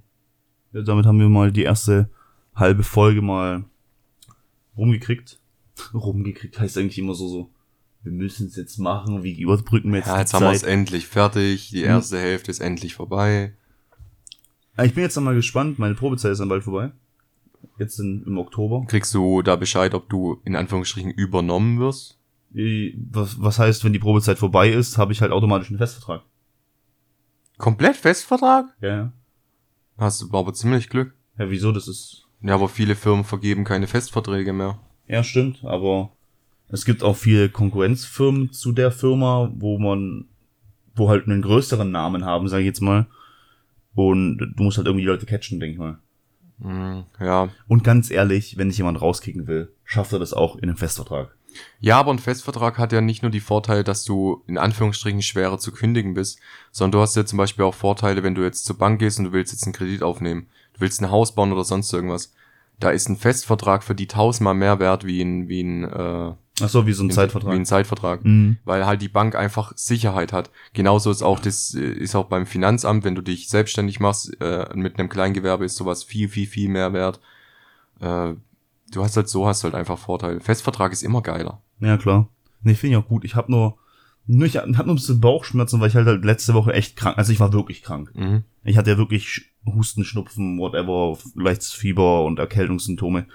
Ja, damit haben wir mal die erste halbe Folge mal rumgekriegt. rumgekriegt heißt eigentlich immer so, so, wir müssen es jetzt machen, wie überbrücken wir jetzt Ja, die jetzt haben wir es endlich fertig. Hm. Die erste Hälfte ist endlich vorbei. Ah, Ich bin jetzt noch mal gespannt, meine Probezeit ist dann bald vorbei. Jetzt in, im Oktober. Kriegst du da Bescheid, ob du in Anführungsstrichen übernommen wirst? Die- Was, was heißt, wenn die Probezeit vorbei ist, habe ich halt automatisch einen Festvertrag. Komplett Festvertrag? Ja, ja. Hast du aber ziemlich Glück. Ja, wieso? Das ist. Ja, aber viele Firmen vergeben keine Festverträge mehr. Ja, stimmt, aber es gibt auch viele Konkurrenzfirmen zu der Firma, wo man, wo halt einen größeren Namen haben, sage ich jetzt mal. Und du musst halt irgendwie die Leute catchen, denke ich mal. Hm, ja. Und ganz ehrlich, wenn ich jemand rauskicken will, schafft er das auch in einem Festvertrag. Ja, aber ein Festvertrag hat ja nicht nur die Vorteile, dass du in Anführungsstrichen schwerer zu kündigen bist, sondern du hast ja zum Beispiel auch Vorteile, wenn du jetzt zur Bank gehst und du willst jetzt einen Kredit aufnehmen. Du willst ein Haus bauen oder sonst irgendwas. Da ist ein Festvertrag für die tausendmal mehr wert wie ein, wie ein, äh, Ach so, wie so ein wie Zeitvertrag. ein Zeitvertrag. Mhm. Weil halt die Bank einfach Sicherheit hat. Genauso ist auch das, äh, ist auch beim Finanzamt, wenn du dich selbstständig machst, äh, mit einem Kleingewerbe ist sowas viel, viel, viel mehr wert. Äh, du hast halt so, hast halt einfach Vorteile. Festvertrag ist immer geiler. Ja, klar. Nee, finde ich auch gut. Ich habe nur, nur, ich hab nur ein bisschen Bauchschmerzen, weil ich halt, halt letzte Woche echt krank, also ich war wirklich krank. Mhm. Ich hatte ja wirklich Husten, Schnupfen, whatever, leichtes Fieber und Erkältungssymptome.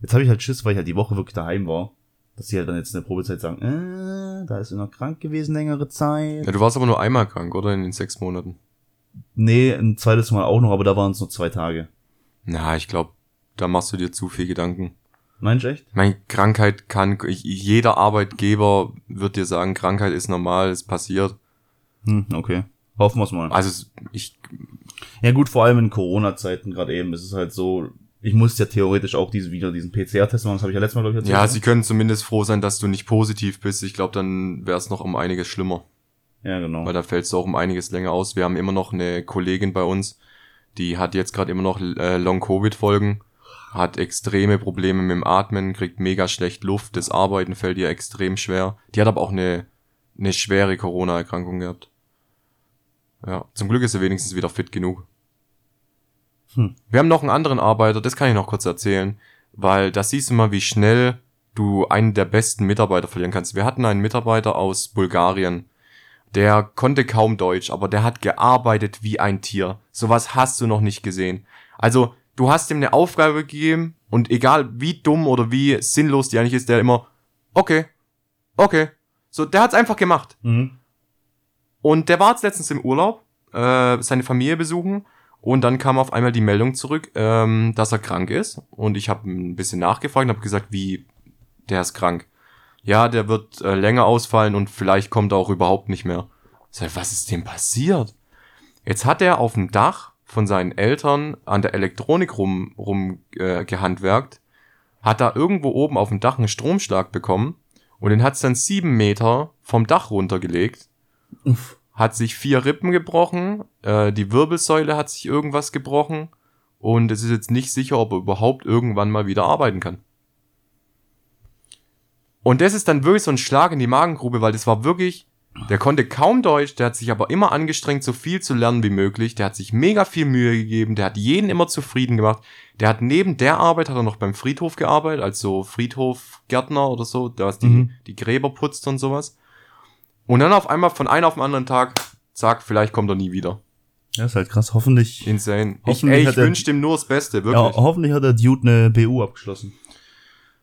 Jetzt habe ich halt Schiss, weil ich halt die Woche wirklich daheim war, dass sie halt dann jetzt in der Probezeit sagen, äh, da ist er noch krank gewesen längere Zeit. Ja, du warst aber nur einmal krank, oder? In den sechs Monaten. Nee, ein zweites Mal auch noch, aber da waren es nur zwei Tage. Na, ich glaube, da machst du dir zu viel Gedanken. Meinst du echt? Meine Krankheit kann, ich, jeder Arbeitgeber wird dir sagen, Krankheit ist normal, es passiert. Hm, okay. Hoffen wir's mal. Also ich, Ja gut, vor allem in Corona-Zeiten gerade eben. Es ist halt so, ich muss ja theoretisch auch diese, wieder diesen PCR-Test machen. Das habe ich ja letztes Mal, glaube ich, erzählt. ja, ne? sie können zumindest froh sein, dass du nicht positiv bist. Ich glaube, dann wäre es noch um einiges schlimmer. ja, genau. weil da fällst du auch um einiges länger aus. Wir haben immer noch eine Kollegin bei uns, die hat jetzt gerade immer noch äh, Long-Covid-Folgen, hat extreme Probleme mit dem Atmen, kriegt mega schlecht Luft, das Arbeiten fällt ihr extrem schwer. Die hat aber auch eine, eine schwere Corona-Erkrankung gehabt. Ja, zum Glück ist sie wenigstens wieder fit genug. Hm. Wir haben noch einen anderen Arbeiter, das kann ich noch kurz erzählen, weil da siehst du mal, wie schnell du einen der besten Mitarbeiter verlieren kannst. Wir hatten einen Mitarbeiter aus Bulgarien, der konnte kaum Deutsch, aber der hat gearbeitet wie ein Tier. Sowas hast du noch nicht gesehen. Also, du hast ihm eine Aufgabe gegeben und egal wie dumm oder wie sinnlos die eigentlich ist, der immer, okay, okay. So, der hat's einfach gemacht. Mhm. Und der war jetzt letztens im Urlaub, äh, seine Familie besuchen und dann kam auf einmal die Meldung zurück, ähm, dass er krank ist. Und ich habe ein bisschen nachgefragt und habe gesagt, wie, der ist krank. Ja, der wird äh, länger ausfallen und vielleicht kommt er auch überhaupt nicht mehr. Sag, was ist dem passiert? Jetzt hat er auf dem Dach von seinen Eltern an der Elektronik rum, rum äh, gehandwerkt, hat da irgendwo oben auf dem Dach einen Stromschlag bekommen und den hat's dann sieben Meter vom Dach runtergelegt Uff. hat sich vier Rippen gebrochen, äh, die Wirbelsäule hat sich irgendwas gebrochen und es ist jetzt nicht sicher, ob er überhaupt irgendwann mal wieder arbeiten kann. Und das ist dann wirklich so ein Schlag in die Magengrube, weil das war wirklich, der konnte kaum Deutsch, der hat sich aber immer angestrengt, so viel zu lernen wie möglich, der hat sich mega viel Mühe gegeben, der hat jeden immer zufrieden gemacht, der hat neben der Arbeit, hat er noch beim Friedhof gearbeitet, als so Friedhofgärtner oder so, da was die, Mhm. die Gräber putzt und sowas. Und dann auf einmal von einem auf den anderen Tag, zack, vielleicht kommt er nie wieder. Ja, ist halt krass. Hoffentlich, Insane. Ich, Hoffentlich ey, ich hat er- wünsche dem nur das Beste, ja, wirklich. hoffentlich hat der Dude eine BU abgeschlossen.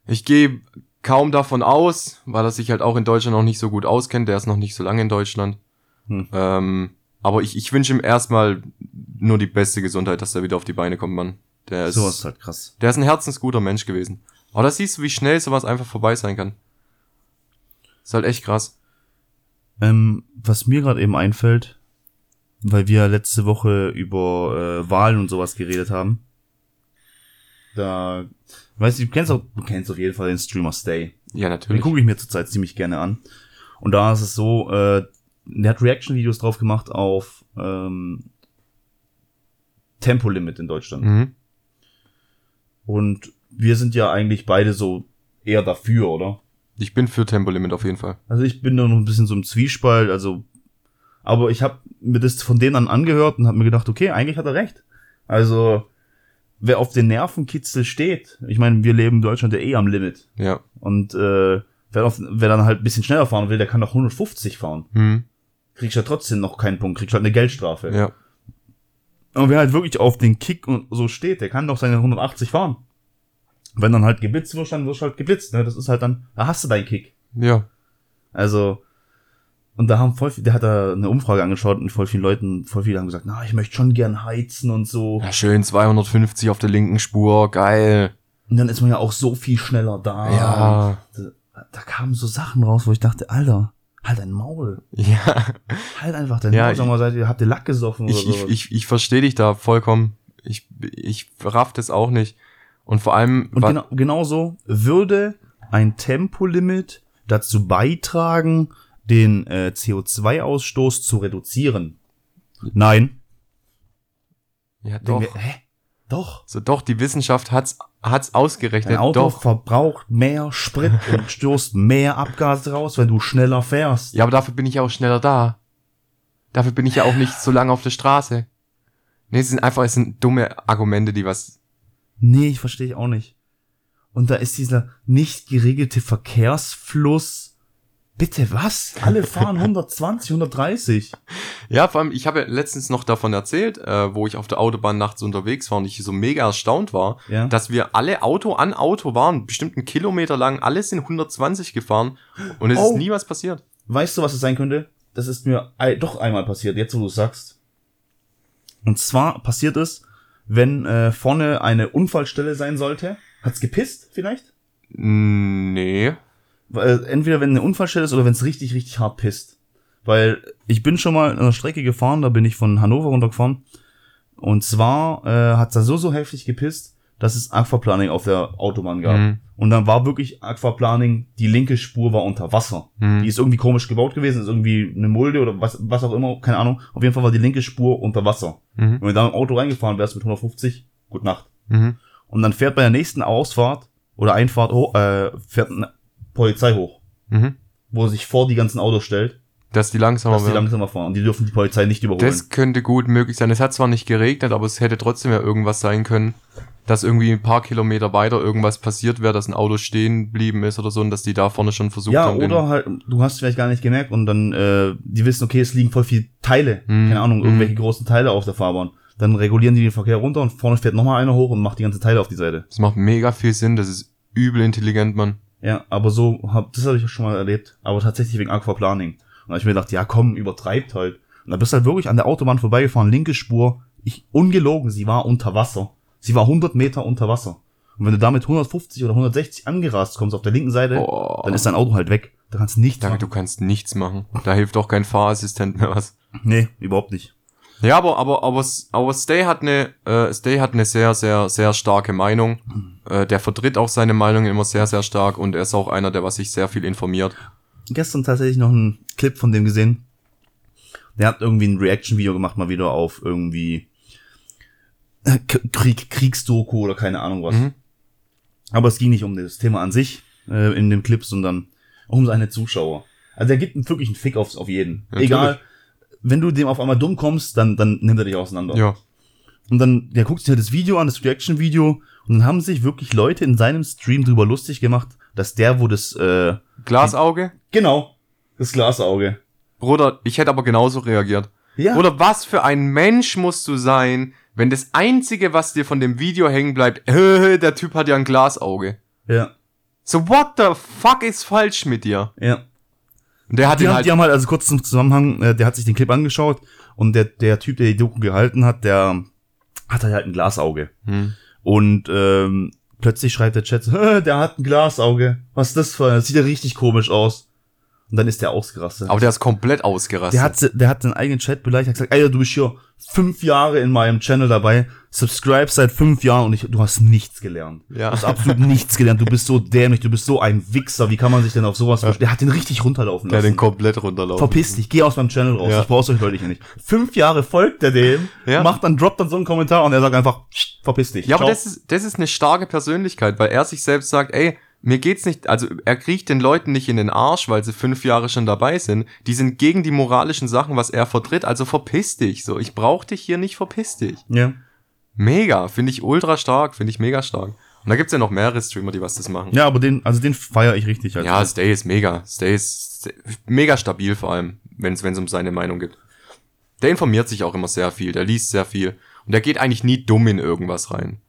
Ich gehe kaum davon aus, weil er sich halt auch in Deutschland noch nicht so gut auskennt. Der ist noch nicht so lange in Deutschland. Hm. Ähm, aber ich, ich wünsche ihm erstmal nur die beste Gesundheit, dass er wieder auf die Beine kommt, Mann. Der ist, Sowas ist halt krass. der ist ein herzensguter Mensch gewesen. Aber da siehst du, wie schnell sowas einfach vorbei sein kann. Ist halt echt krass. Ähm, was mir gerade eben einfällt, weil wir letzte Woche über äh, Wahlen und sowas geredet haben. Da, weißt du, du kennst, auch, du kennst auf jeden Fall den Streamer Stay. Ja, Den natürlich. gucke ich mir zurzeit ziemlich gerne an. Und da ist es so, äh, der hat Reaction-Videos drauf gemacht auf ähm, Tempolimit in Deutschland. Mhm. Und wir sind ja eigentlich beide so eher dafür, oder? Ich bin für Tempolimit auf jeden Fall. Also ich bin da noch ein bisschen so im Zwiespalt, also aber ich habe mir das von denen an angehört und habe mir gedacht, okay, eigentlich hat er recht. Also wer auf den Nervenkitzel steht, ich meine, wir leben in Deutschland ja eh am Limit Ja. und äh, wer, auf, wer dann halt ein bisschen schneller fahren will, der kann doch 150 fahren. Mhm. Kriegst ja trotzdem noch keinen Punkt, kriegst halt eine Geldstrafe. Ja. Und wer halt wirklich auf den Kick und so steht, der kann doch seine 180 fahren. Wenn dann halt geblitzt wirst, dann wirst du halt geblitzt, ne? Das ist halt dann, da hast du deinen Kick. Ja. Also, und da haben voll viel, der hat da eine Umfrage angeschaut und voll viele Leuten, voll viele haben gesagt, na, ich möchte schon gern heizen und so. Ja, schön 250 auf der linken Spur, geil. Und dann ist man ja auch so viel schneller da. Ja. Da, da kamen so Sachen raus, wo ich dachte, Alter, halt dein Maul. Ja. Halt einfach dein Ja, Maul. Sag mal, seid ihr, habt ihr Lack gesoffen oder Ich, ich, so? ich, ich verstehe dich da vollkommen. Ich, ich raff das auch nicht. Und vor allem, Und genau, genauso würde ein Tempolimit dazu beitragen, den äh, CO2-Ausstoß zu reduzieren. Nein. ja, doch. wir, hä? Doch. So, doch, die Wissenschaft hat's, hat's ausgerechnet. Dein Auto Doch. verbraucht mehr Sprit und stoßt mehr Abgase raus, wenn du schneller fährst. Ja, aber dafür bin ich ja auch schneller da. Dafür bin ich ja auch nicht so lange auf der Straße. Nee, es sind einfach, es sind dumme Argumente, die was, Nee, ich verstehe ich auch nicht. Und da ist dieser nicht geregelte Verkehrsfluss. Bitte was? Alle fahren 120, 130. Ja, vor allem, ich habe ja letztens noch davon erzählt, äh, wo ich auf der Autobahn nachts unterwegs war und ich so mega erstaunt war, Ja. dass wir alle Auto an Auto waren, bestimmt einen Kilometer lang, alle sind 120 gefahren und es Oh. ist nie was passiert. Weißt du, was es sein könnte? Das ist mir doch einmal passiert, jetzt wo du es sagst. Und zwar passiert es, wenn äh, vorne eine Unfallstelle sein sollte. Hat's gepisst vielleicht? Nee. Weil, entweder wenn eine Unfallstelle ist oder wenn es richtig, richtig hart pisst. Weil ich bin schon mal an der Strecke gefahren, da bin ich von Hannover runtergefahren. Und zwar äh, hat's da so, so heftig gepisst, dass es Aquaplaning auf der Autobahn gab. Mhm. Und dann war wirklich Aquaplaning, die linke Spur war unter Wasser. Mhm. Die ist irgendwie komisch gebaut gewesen, ist irgendwie eine Mulde oder was, was auch immer, keine Ahnung. Auf jeden Fall war die linke Spur unter Wasser. Mhm. Wenn du da im Auto reingefahren wärst mit 150, gut Nacht. Mhm. Und dann fährt bei der nächsten Ausfahrt oder Einfahrt hoch, äh, fährt eine Polizei hoch, Mhm. wo sich vor die ganzen Autos stellt, Dass die langsamer dass die langsamer fahren. Und die dürfen die Polizei nicht überholen. Das könnte gut möglich sein. Es hat zwar nicht geregnet, aber es hätte trotzdem ja irgendwas sein können, dass irgendwie ein paar Kilometer weiter irgendwas passiert wäre, dass ein Auto stehen geblieben ist oder so und dass die da vorne schon versucht ja, haben. den- oder halt, du hast vielleicht gar nicht gemerkt und dann, äh, die wissen, okay, es liegen voll viele Teile, Mhm. keine Ahnung, irgendwelche großen Teile auf der Fahrbahn. Dann regulieren die den Verkehr runter und vorne fährt nochmal einer hoch und macht die ganzen Teile auf die Seite. Das macht mega viel Sinn, das ist übel intelligent, Mann. Ja, aber so, hab, das habe ich schon mal erlebt, aber tatsächlich wegen Aquaplaning. Und da hab ich mir gedacht, ja komm, übertreibt halt. Und dann bist du halt wirklich an der Autobahn vorbeigefahren, linke Spur, ich, ungelogen, sie war unter Wasser. Sie war 100 Meter unter Wasser. Und wenn du damit 150 oder 160 angerast kommst auf der linken Seite, Boah. dann ist dein Auto halt weg. Da kannst du nichts Danke, machen. du kannst nichts machen. Da hilft auch kein Fahrassistent mehr was. Nee, überhaupt nicht. Ja, aber, aber, aber, aber Stay hat eine, äh, Stay hat eine sehr, sehr, sehr starke Meinung. Äh, der vertritt auch seine Meinung immer sehr, sehr stark und er ist auch einer, der was sich sehr viel informiert. Gestern tatsächlich noch einen Clip von dem gesehen. Der hat irgendwie ein Reaction-Video gemacht, mal wieder auf irgendwie Krieg, Kriegsdoku oder keine Ahnung was. Mhm. Aber es ging nicht um das Thema an sich äh, in dem Clip, sondern um seine Zuschauer. Also er gibt wirklich einen Fick auf, auf jeden. Natürlich. Egal, wenn du dem auf einmal dumm kommst, dann, dann nimmt er dich auseinander. Ja. Und dann, der guckt sich halt das Video an, das Reaction-Video, und dann haben sich wirklich Leute in seinem Stream drüber lustig gemacht, dass der, wo das, äh, Glasauge? genau, das Glasauge. Bruder, ich hätte aber genauso reagiert. Ja. Oder was für ein Mensch musst du sein, wenn das einzige, was dir von dem Video hängen bleibt, äh, der Typ hat ja ein Glasauge. Ja, So, what the fuck ist falsch mit dir? ja. Und der hat Die ihn haben, halt, die haben halt, also kurz zum Zusammenhang, äh, der hat sich den Clip angeschaut und der, der Typ, der die Doku gehalten hat, der hat halt ein Glasauge. hm. Und ähm, plötzlich schreibt der Chat so, "Hä, der hat ein Glasauge. Was ist das für ein? Das sieht ja richtig komisch aus. Und dann ist der ausgerastet. aber der ist komplett ausgerastet. Der hat, der hat seinen eigenen Chat beleidigt, hat gesagt, ey, du bist hier fünf Jahre in meinem Channel dabei, subscribe seit fünf Jahren und ich, du hast nichts gelernt. Ja. Du hast absolut nichts gelernt, du bist so dämlich, du bist so ein Wichser, wie kann man sich denn auf sowas verstehen? Der hat den richtig runterlaufen der hat lassen. den komplett runterlaufen. Verpiss dich, geh aus meinem Channel raus, Ja. ich brauch's euch Leute hier nicht. Fünf Jahre folgt er dem, Ja. macht dann, droppt dann so einen Kommentar und er sagt einfach, "Psst, verpiss dich. Ja, aber Ciao." das ist, das ist eine starke Persönlichkeit, weil er sich selbst sagt, ey, mir geht's nicht, also er kriegt den Leuten nicht in den Arsch, weil sie fünf Jahre schon dabei sind. Die sind gegen die moralischen Sachen, was er vertritt, also verpiss dich. So, ich brauch dich hier nicht, verpiss dich. ja. Mega, finde ich ultra stark, finde ich mega stark. Und da gibt's ja noch mehrere Streamer, die was das machen. ja, aber den, also den feiere ich richtig. Also. Ja, Stay ist mega. Stay ist mega stabil vor allem, wenn es um seine Meinung geht. Der informiert sich auch immer sehr viel, der liest sehr viel. Und der geht eigentlich nie dumm in irgendwas rein.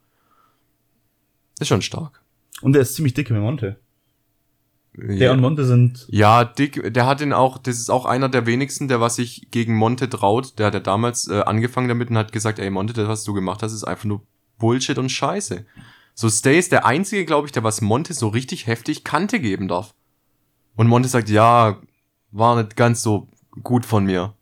Ist schon stark. Und der ist ziemlich dick mit Monte. Der ja. und Monte sind, ja, Dick, der hat den auch, das ist auch einer der wenigsten, der was sich gegen Monte traut. Der hat ja damals äh, angefangen damit und hat gesagt, ey Monte, das, was du gemacht hast, ist einfach nur Bullshit und Scheiße. So Stay ist der einzige, glaube ich, der was Monte so richtig heftig Kante geben darf. Und Monte sagt, ja, war nicht ganz so gut von mir.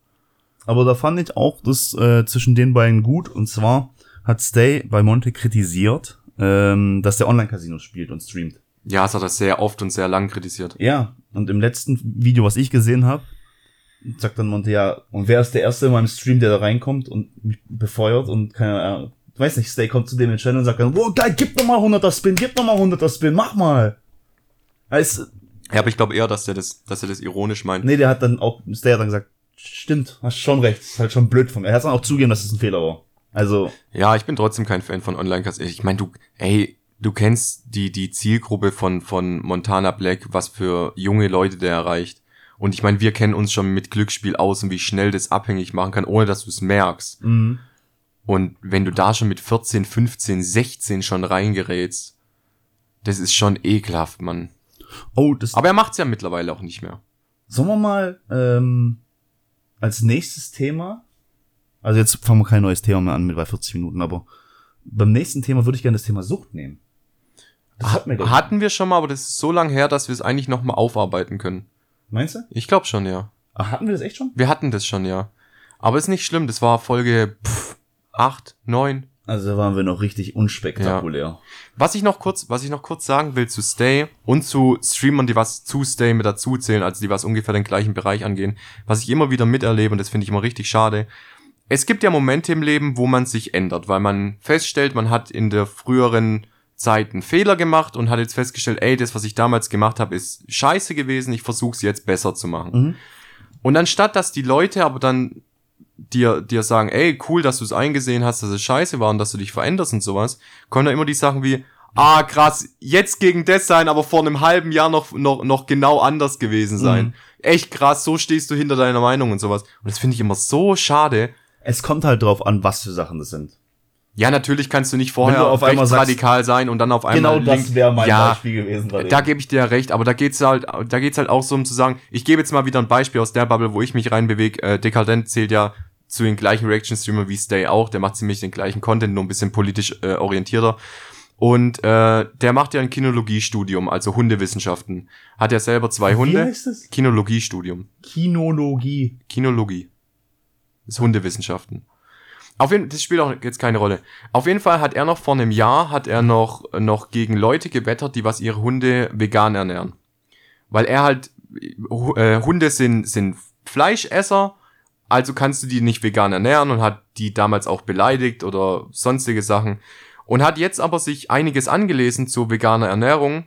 aber da fand ich auch das äh, zwischen den beiden gut. Und zwar hat Stay bei Monte kritisiert, ähm, dass der Online-Casinos spielt und streamt. Ja, das hat er sehr oft und sehr lang kritisiert. Ja, und im letzten Video, was ich gesehen habe, sagt dann Monte, ja, und wer ist der Erste in meinem Stream, der da reinkommt und mich befeuert und keine Ahnung, weiß nicht, Stay kommt zu dem in den Channel und sagt dann, wow, geil, gib doch mal 100er Spin, gib doch mal 100er Spin, mach mal. Heißt, Ja, aber ich glaube eher, dass der das, dass er das ironisch meint. nee, der hat dann auch, Stay hat dann gesagt, stimmt, hast schon recht, ist halt schon blöd von mir. Er hat dann auch zugegeben, dass es ein Fehler war. Also, Ja, ich bin trotzdem kein Fan von Online-Casinos. Ich meine, du, ey, du kennst die, die Zielgruppe von, von Montana Black, was für junge Leute der erreicht. Und ich meine, wir kennen uns schon mit Glücksspiel aus und wie schnell das abhängig machen kann, ohne dass du es merkst. mh. Und wenn du da schon mit 14, 15, 16 schon reingerätst, das ist schon ekelhaft, Mann. oh, das, Aber er macht's ja mittlerweile auch nicht mehr. Sollen wir mal ähm, als nächstes Thema, also jetzt fangen wir kein neues Thema mehr an mit bei 40 Minuten, aber beim nächsten Thema würde ich gerne das Thema Sucht nehmen. Das Hat, ich- hatten wir schon mal, aber das ist so lange her, dass wir es eigentlich noch mal aufarbeiten können. Meinst du? Ich glaube schon, ja. Ach, hatten wir das echt schon? Wir hatten das schon, ja. Aber ist nicht schlimm, das war Folge pff, 8, 9. Also da waren wir noch richtig unspektakulär. Was ich noch kurz, was ich noch kurz sagen will zu Stay und zu Streamern, die was zu Stay mit dazu zählen, also die was ungefähr den gleichen Bereich angehen, was ich immer wieder miterlebe und das finde ich immer richtig schade. Es gibt ja Momente im Leben, wo man sich ändert, weil man feststellt, man hat in der früheren Zeit einen Fehler gemacht und hat jetzt festgestellt, ey, das, was ich damals gemacht habe, ist scheiße gewesen, ich versuche es jetzt besser zu machen. Mhm. Und anstatt, dass die Leute aber dann dir, dir sagen, ey, cool, dass du es eingesehen hast, dass es scheiße war und dass du dich veränderst und sowas, kommen da immer die Sachen wie, ah, krass, jetzt gegen das sein, aber vor einem halben Jahr noch, noch, noch genau anders gewesen sein. Mhm. Echt krass, so stehst du hinter deiner Meinung und sowas. Und das finde ich immer so schade. Es kommt halt drauf an, was für Sachen das sind. Ja, natürlich kannst du nicht vorher du auf einmal sagst- rechtsradikal sein und dann auf einmal Genau das wäre mein ja, Beispiel gewesen. Da gebe ich dir ja recht, aber da geht's halt, da geht's halt auch so um zu sagen, ich gebe jetzt mal wieder ein Beispiel aus der Bubble, wo ich mich reinbewege. Äh, Dekadent zählt ja zu den gleichen Reaction-Streamer wie Stay auch. Der macht ziemlich den gleichen Content, nur ein bisschen politisch äh, orientierter. Und äh, der macht ja ein Kinologiestudium, also Hundewissenschaften. Hat ja selber zwei Wie Hunde. heißt es? Kinologiestudium. Kinologie. Kinologie. Ist Hundewissenschaften. Auf jeden das spielt auch jetzt keine Rolle. Auf jeden Fall hat er noch vor einem Jahr hat er noch noch gegen Leute gewettert, die was ihre Hunde vegan ernähren. Weil er halt äh, Hunde sind sind Fleischesser, also kannst du die nicht vegan ernähren und hat die damals auch beleidigt oder sonstige Sachen und hat jetzt aber sich einiges angelesen zu veganer Ernährung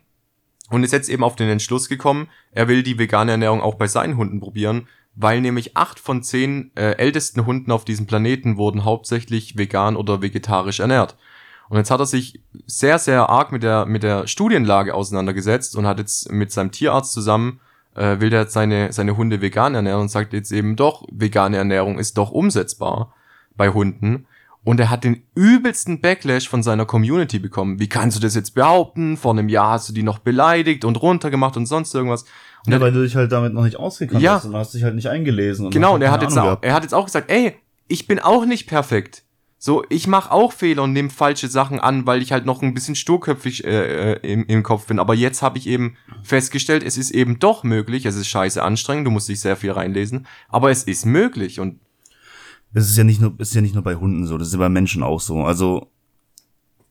und ist jetzt eben auf den Entschluss gekommen, er will die vegane Ernährung auch bei seinen Hunden probieren, weil nämlich acht von zehn äh, ältesten Hunden auf diesem Planeten wurden hauptsächlich vegan oder vegetarisch ernährt. Und jetzt hat er sich sehr, sehr arg mit der, mit der Studienlage auseinandergesetzt und hat jetzt mit seinem Tierarzt zusammen, äh, will der jetzt seine, seine Hunde vegan ernähren und sagt jetzt eben doch, vegane Ernährung ist doch umsetzbar bei Hunden. Und er hat den übelsten Backlash von seiner Community bekommen. Wie kannst du das jetzt behaupten? Vor einem Jahr hast du die noch beleidigt und runtergemacht und sonst irgendwas. Und Ja, weil du dich halt damit noch nicht ausgekannt Ja. hast und hast dich halt nicht eingelesen. Und Genau, und er hat, jetzt Ahnung auch, gehabt. er hat jetzt auch gesagt, ey, ich bin auch nicht perfekt. So, ich mache auch Fehler und nehme falsche Sachen an, weil ich halt noch ein bisschen sturköpfig äh, äh, im, im Kopf bin. Aber jetzt habe ich eben festgestellt, es ist eben doch möglich. Es ist scheiße anstrengend, du musst dich sehr viel reinlesen, aber es ist möglich. Und Das ist ja nicht nur, ist ja nicht nur bei Hunden so, das ist ja bei Menschen auch so. Also,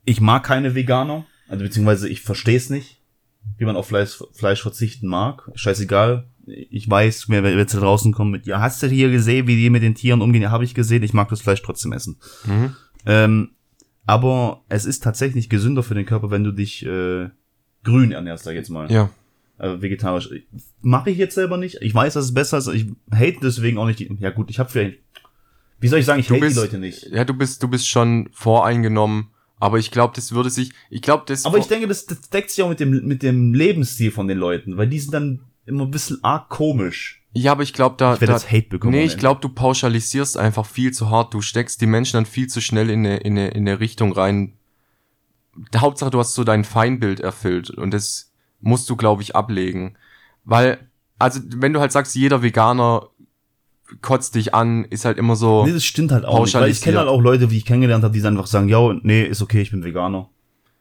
ich mag keine Veganer, also beziehungsweise ich verstehe es nicht, wie man auf Fleisch, Fleisch verzichten mag. Scheißegal. Ich weiß, wer, jetzt da draußen kommt mit, ja, hast du hier gesehen, wie die mit den Tieren umgehen? Ja, habe ich gesehen, ich mag das Fleisch trotzdem essen. mhm. Ähm, aber es ist tatsächlich gesünder für den Körper, wenn du dich äh, grün ernährst, sag ich jetzt mal. ja, äh, vegetarisch. Mache ich jetzt selber nicht. Ich weiß, dass es besser ist. Ich hate deswegen auch nicht die. Ja gut, ich habe vielleicht. Wie soll ich sagen, ich Du hate bist- die Leute nicht. ja, du bist, du bist schon voreingenommen. Aber ich glaube, das würde sich, ich glaube, das. Aber ich denke, das, das deckt sich auch mit dem, mit dem Lebensstil von den Leuten, weil die sind dann immer ein bisschen arg komisch. ja, aber ich glaube, da, Ich werde da jetzt Hate bekommen. Nee, ich glaube, du pauschalisierst einfach viel zu hart. Du steckst die Menschen dann viel zu schnell in eine, in eine, in eine Richtung rein. Hauptsache, du hast so dein Feinbild erfüllt und das musst du, glaube ich, ablegen. Weil, also, wenn du halt sagst, jeder Veganer kotzt dich an, ist halt immer so. Nee, das stimmt halt auch nicht. Weil ich kenne halt auch Leute, wie ich kennengelernt habe, die dann einfach sagen, ja, nee, ist okay, ich bin Veganer.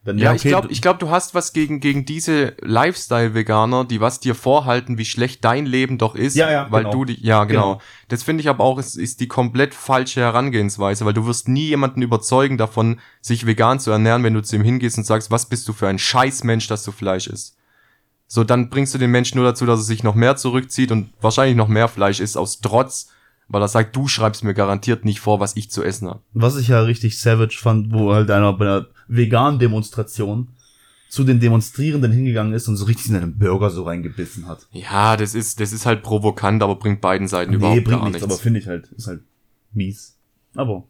Dann, Ja, okay, ich glaube, ich glaub, du hast was gegen, gegen diese Lifestyle-Veganer, die was dir vorhalten, wie schlecht dein Leben doch ist, Ja, ja, weil genau. du die, ja, genau. Genau. Das finde ich aber auch, ist, ist die komplett falsche Herangehensweise, weil du wirst nie jemanden überzeugen davon, sich vegan zu ernähren, wenn du zu ihm hingehst und sagst, was bist du für ein Scheißmensch, dass du Fleisch isst. So, dann bringst du den Menschen nur dazu, dass er sich noch mehr zurückzieht und wahrscheinlich noch mehr Fleisch isst aus Trotz, weil er sagt, du schreibst mir garantiert nicht vor, was ich zu essen habe. was ich ja richtig savage fand, wo halt einer bei einer veganen Demonstration zu den Demonstrierenden hingegangen ist und so richtig in einen Burger so reingebissen hat. Ja, das ist, das ist halt provokant, aber bringt beiden Seiten Nee, überhaupt bringt gar nichts, nichts. aber finde ich halt, ist halt mies. Aber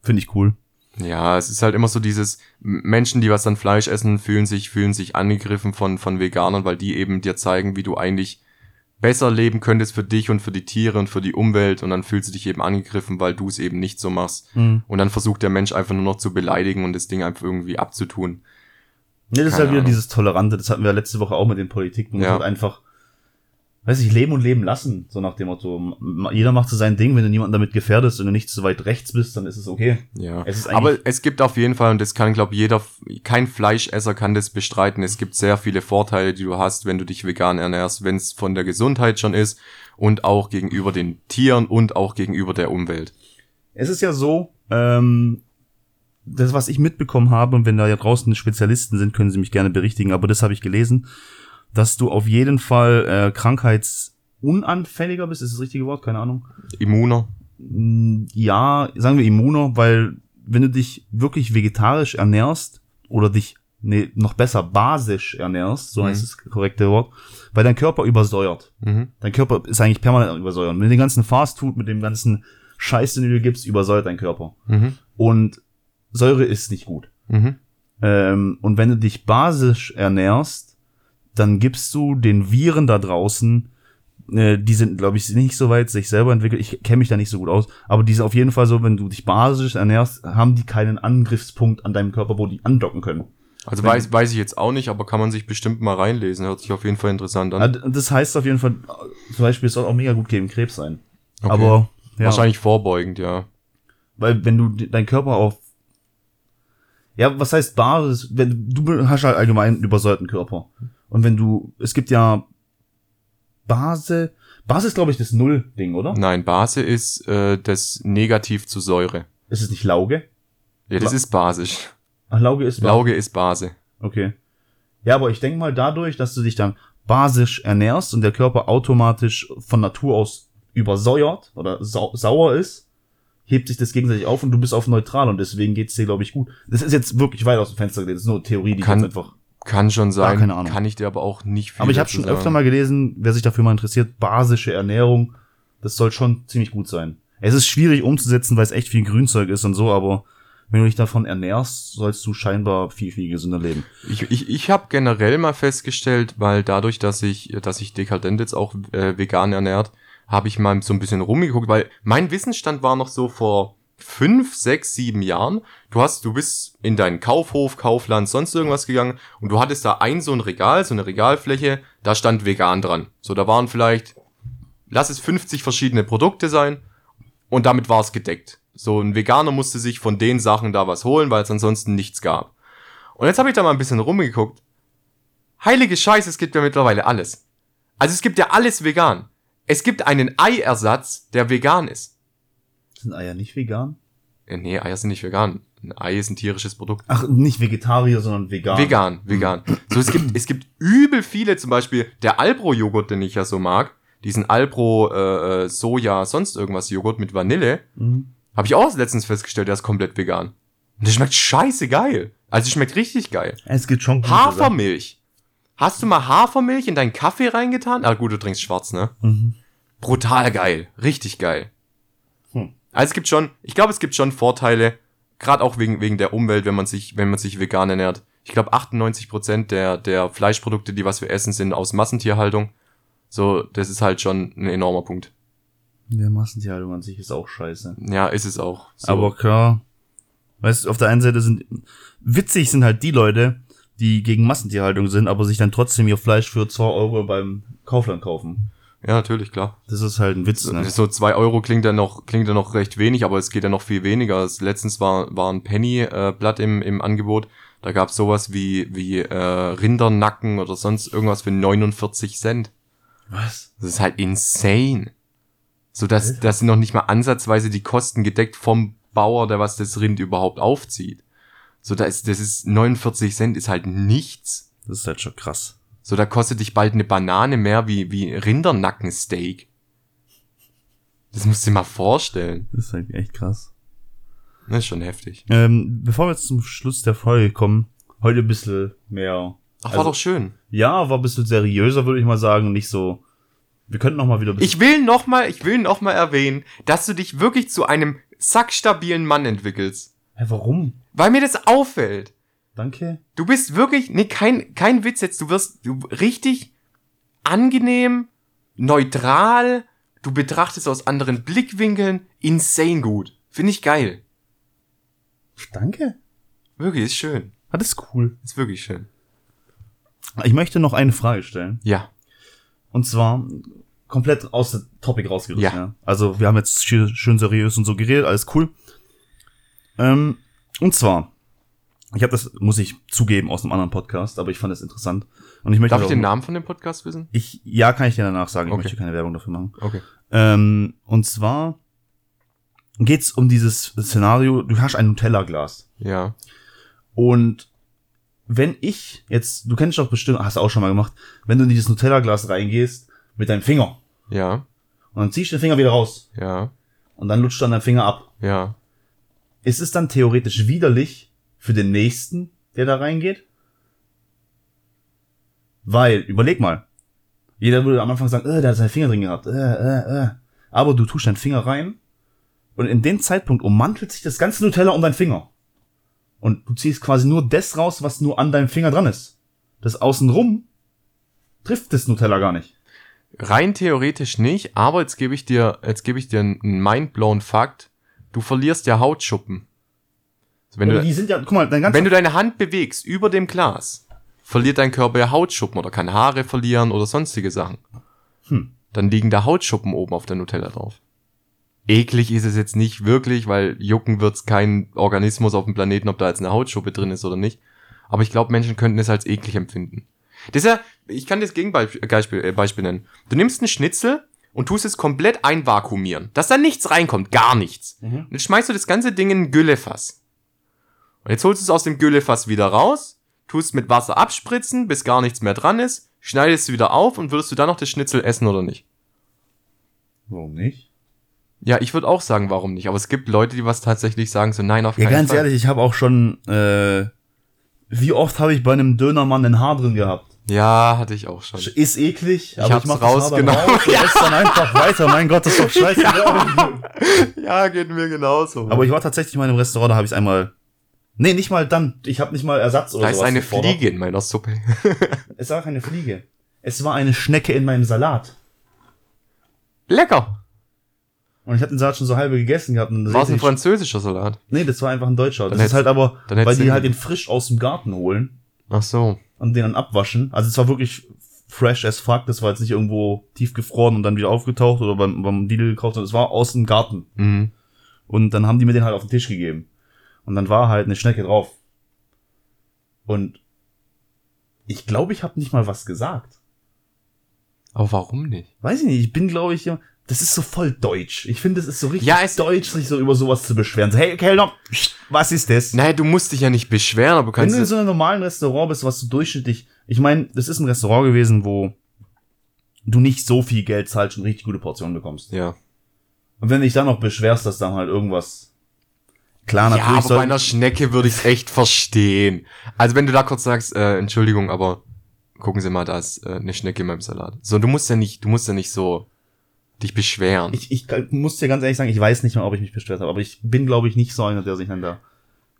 finde ich cool. Ja, es ist halt immer so dieses Menschen, die was dann Fleisch essen, fühlen sich fühlen sich angegriffen von von Veganern, weil die eben dir zeigen, wie du eigentlich besser leben könntest für dich und für die Tiere und für die Umwelt und dann fühlst du dich eben angegriffen, weil du es eben nicht so machst Mhm. und dann versucht der Mensch einfach nur noch zu beleidigen und das Ding einfach irgendwie abzutun. Ja, das ist Keine halt wieder dieses Tolerante, das hatten wir letzte Woche auch mit den Politiken, Ja. halt einfach, weiß ich, leben und leben lassen, so nach dem Motto. Jeder macht so sein Ding, wenn du niemanden damit gefährdest und du nicht zu weit rechts bist, dann ist es okay. Ja. Es Aber es gibt auf jeden Fall, und das kann, glaube jeder, kein Fleischesser kann das bestreiten. Es gibt sehr viele Vorteile, die du hast, wenn du dich vegan ernährst, wenn es von der Gesundheit schon ist und auch gegenüber den Tieren und auch gegenüber der Umwelt. Es ist ja so, ähm, das, was ich mitbekommen habe, und wenn da ja draußen Spezialisten sind, können sie mich gerne berichtigen, aber das habe ich gelesen, dass du auf jeden Fall äh, krankheitsunanfälliger bist, ist das richtige Wort? Keine Ahnung. Immuner. Mm, Ja, sagen wir immuner, weil wenn du dich wirklich vegetarisch ernährst oder dich nee, noch besser basisch ernährst, so Mhm. heißt das korrekte Wort, weil dein Körper übersäuert. Mhm. Dein Körper ist eigentlich permanent am übersäuern. Mit dem ganzen Fastfood, mit dem ganzen Scheiß, den du dir gibst, übersäuert dein Körper. Mhm. Und Säure ist nicht gut. Mhm. Ähm, und wenn du dich basisch ernährst, dann gibst du den Viren da draußen, äh, die sind, glaube ich, nicht so weit sich selber entwickelt. Ich kenne mich da nicht so gut aus, aber die sind auf jeden Fall so, wenn du dich basisch ernährst, haben die keinen Angriffspunkt an deinem Körper, wo die andocken können. Also weiß, weiß ich jetzt auch nicht, aber kann man sich bestimmt mal reinlesen. Hört sich auf jeden Fall interessant an. Äh, Das heißt auf jeden Fall, zum Beispiel, es soll auch mega gut gegen Krebs sein. Okay. Aber ja, Wahrscheinlich vorbeugend, ja. weil wenn du de- dein Körper auf ja, was heißt Basis? Wenn du hast halt allgemein einen übersäuerten Körper. Und wenn du, es gibt ja Base, Base ist glaube ich das Null-Ding, oder? Nein, Base ist äh, das Negativ zu Säure. Ist es nicht Lauge? Ja, das La- ist basisch. Ach, Lauge ist Base. Lauge ist Base. Okay. Ja, aber ich denke mal dadurch, dass du dich dann basisch ernährst und der Körper automatisch von Natur aus übersäuert oder sau sauer ist, hebt sich das gegenseitig auf und du bist auf neutral und deswegen geht's dir, glaube ich, gut. Das ist jetzt wirklich weit aus dem Fenster gelegt. Das ist nur Theorie, die Kann- jetzt einfach. Kann schon sein. keine Ahnung. Kann ich dir aber auch nicht viel Aber ich habe schon sagen. öfter mal gelesen, wer sich dafür mal interessiert, basische Ernährung, das soll schon ziemlich gut sein. Es ist schwierig umzusetzen, weil es echt viel Grünzeug ist und so, aber wenn du dich davon ernährst, sollst du scheinbar viel, viel gesünder leben. Ich, ich, ich habe generell mal festgestellt, weil dadurch, dass ich, dass ich dekadent jetzt auch äh, vegan ernährt, habe ich mal so ein bisschen rumgeguckt, weil mein Wissensstand war noch so vor fünf, sechs, sieben Jahren. Du hast, du bist in deinen Kaufhof, Kaufland, sonst irgendwas gegangen und du hattest da ein so ein Regal, so eine Regalfläche, da stand vegan dran. So, da waren vielleicht, lass es 50 verschiedene Produkte sein und damit war es gedeckt. So ein Veganer musste sich von den Sachen da was holen, weil es ansonsten nichts gab. Und jetzt habe ich da mal ein bisschen rumgeguckt. Heilige Scheiße, es gibt ja mittlerweile alles. Also es gibt ja alles vegan. Es gibt einen Eiersatz, der vegan ist. Sind Eier nicht vegan? Äh, nee, Eier sind nicht vegan. Ein Ei ist ein tierisches Produkt. Ach, nicht Vegetarier, sondern vegan. Vegan, vegan. So, es gibt, es gibt übel viele, zum Beispiel der Alpro-Joghurt, den ich ja so mag. Diesen Alpro äh, äh, Soja, sonst irgendwas Joghurt mit Vanille. Mhm. Habe ich auch letztens festgestellt, der ist komplett vegan. Und der schmeckt scheiße geil. Also schmeckt richtig geil. Es gibt schon gute Sachen. Hafermilch. Hast du mal Hafermilch in deinen Kaffee reingetan? Ah gut, du trinkst schwarz, ne? Mhm. Brutal geil. Richtig geil. Also es gibt schon, ich glaube, es gibt schon Vorteile, gerade auch wegen, wegen der Umwelt, wenn man sich, wenn man sich vegan ernährt. Ich glaube, 98% der, der Fleischprodukte, die was wir essen, sind aus Massentierhaltung. So, das ist halt schon ein enormer Punkt. Der Massentierhaltung an sich ist auch scheiße. Ja, ist es auch. So. Aber klar, weißt du, auf der einen Seite sind, witzig sind halt die Leute, die gegen Massentierhaltung sind, aber sich dann trotzdem ihr Fleisch für 2 Euro beim Kaufland kaufen. Ja, natürlich, klar. Das ist halt ein Witz, ne? So zwei Euro klingt ja noch, klingt ja noch recht wenig, aber es geht ja noch viel weniger. Letztens war, war ein Penny-Blatt im, im Angebot. Da gab's sowas wie, wie äh, Rindernacken oder sonst irgendwas für 49 Cent. Was? Das ist halt insane. So dass, dass sind noch nicht mal ansatzweise die Kosten gedeckt vom Bauer, der was das Rind überhaupt aufzieht. So, da ist, das ist 49 Cent ist halt nichts. Das ist halt schon krass. So, da kostet dich bald eine Banane mehr wie, wie Rindernackensteak. Das musst du dir mal vorstellen. Das ist halt echt krass. Das ist schon heftig. Ähm, bevor wir jetzt zum Schluss der Folge kommen, heute ein bisschen mehr. Ach, Also- war doch schön. Ja, war ein bisschen seriöser, würde ich mal sagen, nicht so. Wir könnten noch mal wieder. Ich will noch mal, ich will noch mal erwähnen, dass du dich wirklich zu einem sackstabilen Mann entwickelst. Hä, warum? Weil mir das auffällt. Danke. Du bist wirklich, nee, kein, kein Witz jetzt, du wirst du, richtig angenehm, neutral, du betrachtest aus anderen Blickwinkeln, insane gut. Finde ich geil. Danke. Wirklich, ist schön. Ah, das ist cool. Ist wirklich schön. Ich möchte noch eine Frage stellen. Ja. Und zwar komplett aus der Topic rausgerissen. Ja. Ja. Also wir haben jetzt schön, schön seriös und so geredet, alles cool. Ähm, und zwar, ich habe das, muss ich zugeben, aus einem anderen Podcast, aber ich fand das interessant. Und ich möchte Darf ich den Namen von dem Podcast wissen? Ich, ja, kann ich dir danach sagen. Ich Okay. möchte keine Werbung dafür machen. Okay. Ähm, und zwar geht's um dieses Szenario, du hast ein Nutella-Glas. Ja. Und wenn ich jetzt, du kennst doch bestimmt, hast du auch schon mal gemacht, wenn du in dieses Nutella-Glas reingehst mit deinem Finger Ja. und dann ziehst du den Finger wieder raus Ja. und dann lutscht dann dein Finger ab. Ja. Ist es dann theoretisch widerlich für den nächsten, der da reingeht? Weil, überleg mal, jeder würde am Anfang sagen, äh, der hat seinen Finger drin gehabt, äh, äh, äh. Aber du tust deinen Finger rein und in dem Zeitpunkt ummantelt sich das ganze Nutella um deinen Finger. Und du ziehst quasi nur das raus, was nur an deinem Finger dran ist. Das außenrum trifft das Nutella gar nicht. Rein theoretisch nicht, aber jetzt gebe ich dir, jetzt gebe ich dir einen mindblown Fakt. Du verlierst ja Hautschuppen. Also wenn, du, die sind ja, guck mal, dein ganzer wenn du deine Hand bewegst über dem Glas, verliert dein Körper ja Hautschuppen oder kann Haare verlieren oder sonstige Sachen. Hm. Dann liegen da Hautschuppen oben auf der Nutella drauf. Eklig ist es jetzt nicht wirklich, weil jucken wird's kein Organismus auf dem Planeten, ob da jetzt eine Hautschuppe drin ist oder nicht. Aber ich glaube, Menschen könnten es als eklig empfinden. Das ist ja, ich kann das Gegenbeispiel Beispiel, äh, Beispiel nennen. Du nimmst einen Schnitzel und tust es komplett einvakuumieren, dass da nichts reinkommt, gar nichts. Mhm. Jetzt schmeißt du das ganze Ding in ein Güllefass. Und jetzt holst du es aus dem Güllefass wieder raus, tust mit Wasser abspritzen, bis gar nichts mehr dran ist, schneidest es wieder auf und würdest du dann noch das Schnitzel essen oder nicht? Warum nicht? Ja, ich würde auch sagen, warum nicht. Aber es gibt Leute, die was tatsächlich sagen, so nein, auf Ja, keinen ganz Fall. ehrlich, ich habe auch schon, äh, wie oft habe ich bei einem Dönermann ein Haar drin gehabt? Ja, hatte ich auch schon. Ist eklig, aber hab's ich mach rausgenommen. raus esse dann einfach weiter. Mein Gott, das ist doch scheiße. Ja, geht mir genauso. Aber ich war tatsächlich mal in einem Restaurant, da habe ich einmal, nee, nicht mal dann, ich habe nicht mal Ersatz oder da ist eine gefordert. Fliege in meiner Suppe. Es war keine Fliege. Es war eine Schnecke in meinem Salat. Lecker. Und ich hatte den Salat schon so halbe gegessen gehabt. War es ein französischer Salat? Nee, das war einfach ein deutscher. Das Dann ist halt aber, weil die halt den frisch aus dem Garten holen Ach so. und den dann abwaschen. Also es war wirklich fresh as fuck. Das war jetzt nicht irgendwo tiefgefroren und dann wieder aufgetaucht oder beim, beim Lidl gekauft, sondern es war aus dem Garten. Mhm. Und dann haben die mir den halt auf den Tisch gegeben. Und dann war halt eine Schnecke drauf. Und ich glaube, ich habe nicht mal was gesagt. Aber warum nicht? Weiß ich nicht, ich bin, glaube ich, das ist so voll deutsch. Ich finde, es ist so richtig Ja, es- deutsch, sich so über sowas zu beschweren. So, hey, Kellner, was ist das? Naja, du musst dich ja nicht beschweren, aber du Wenn kannst. du in so einem normalen Restaurant bist, was so durchschnittlich, ich meine, das ist ein Restaurant gewesen, wo du nicht so viel Geld zahlst und richtig gute Portionen bekommst. ja. Und wenn du dich dann noch beschwerst, dass dann halt irgendwas, klar, Ja, natürlich aber soll, bei einer Schnecke würde ich es echt verstehen. Also wenn du da kurz sagst, äh, Entschuldigung, aber gucken Sie mal, da ist äh, eine Schnecke in meinem Salat. So, du musst ja nicht, du musst ja nicht so dich beschweren. ich, ich muss dir ganz ehrlich sagen, ich weiß nicht mal, ob ich mich beschwert habe, aber ich bin, glaube ich, nicht so einer, der sich dann da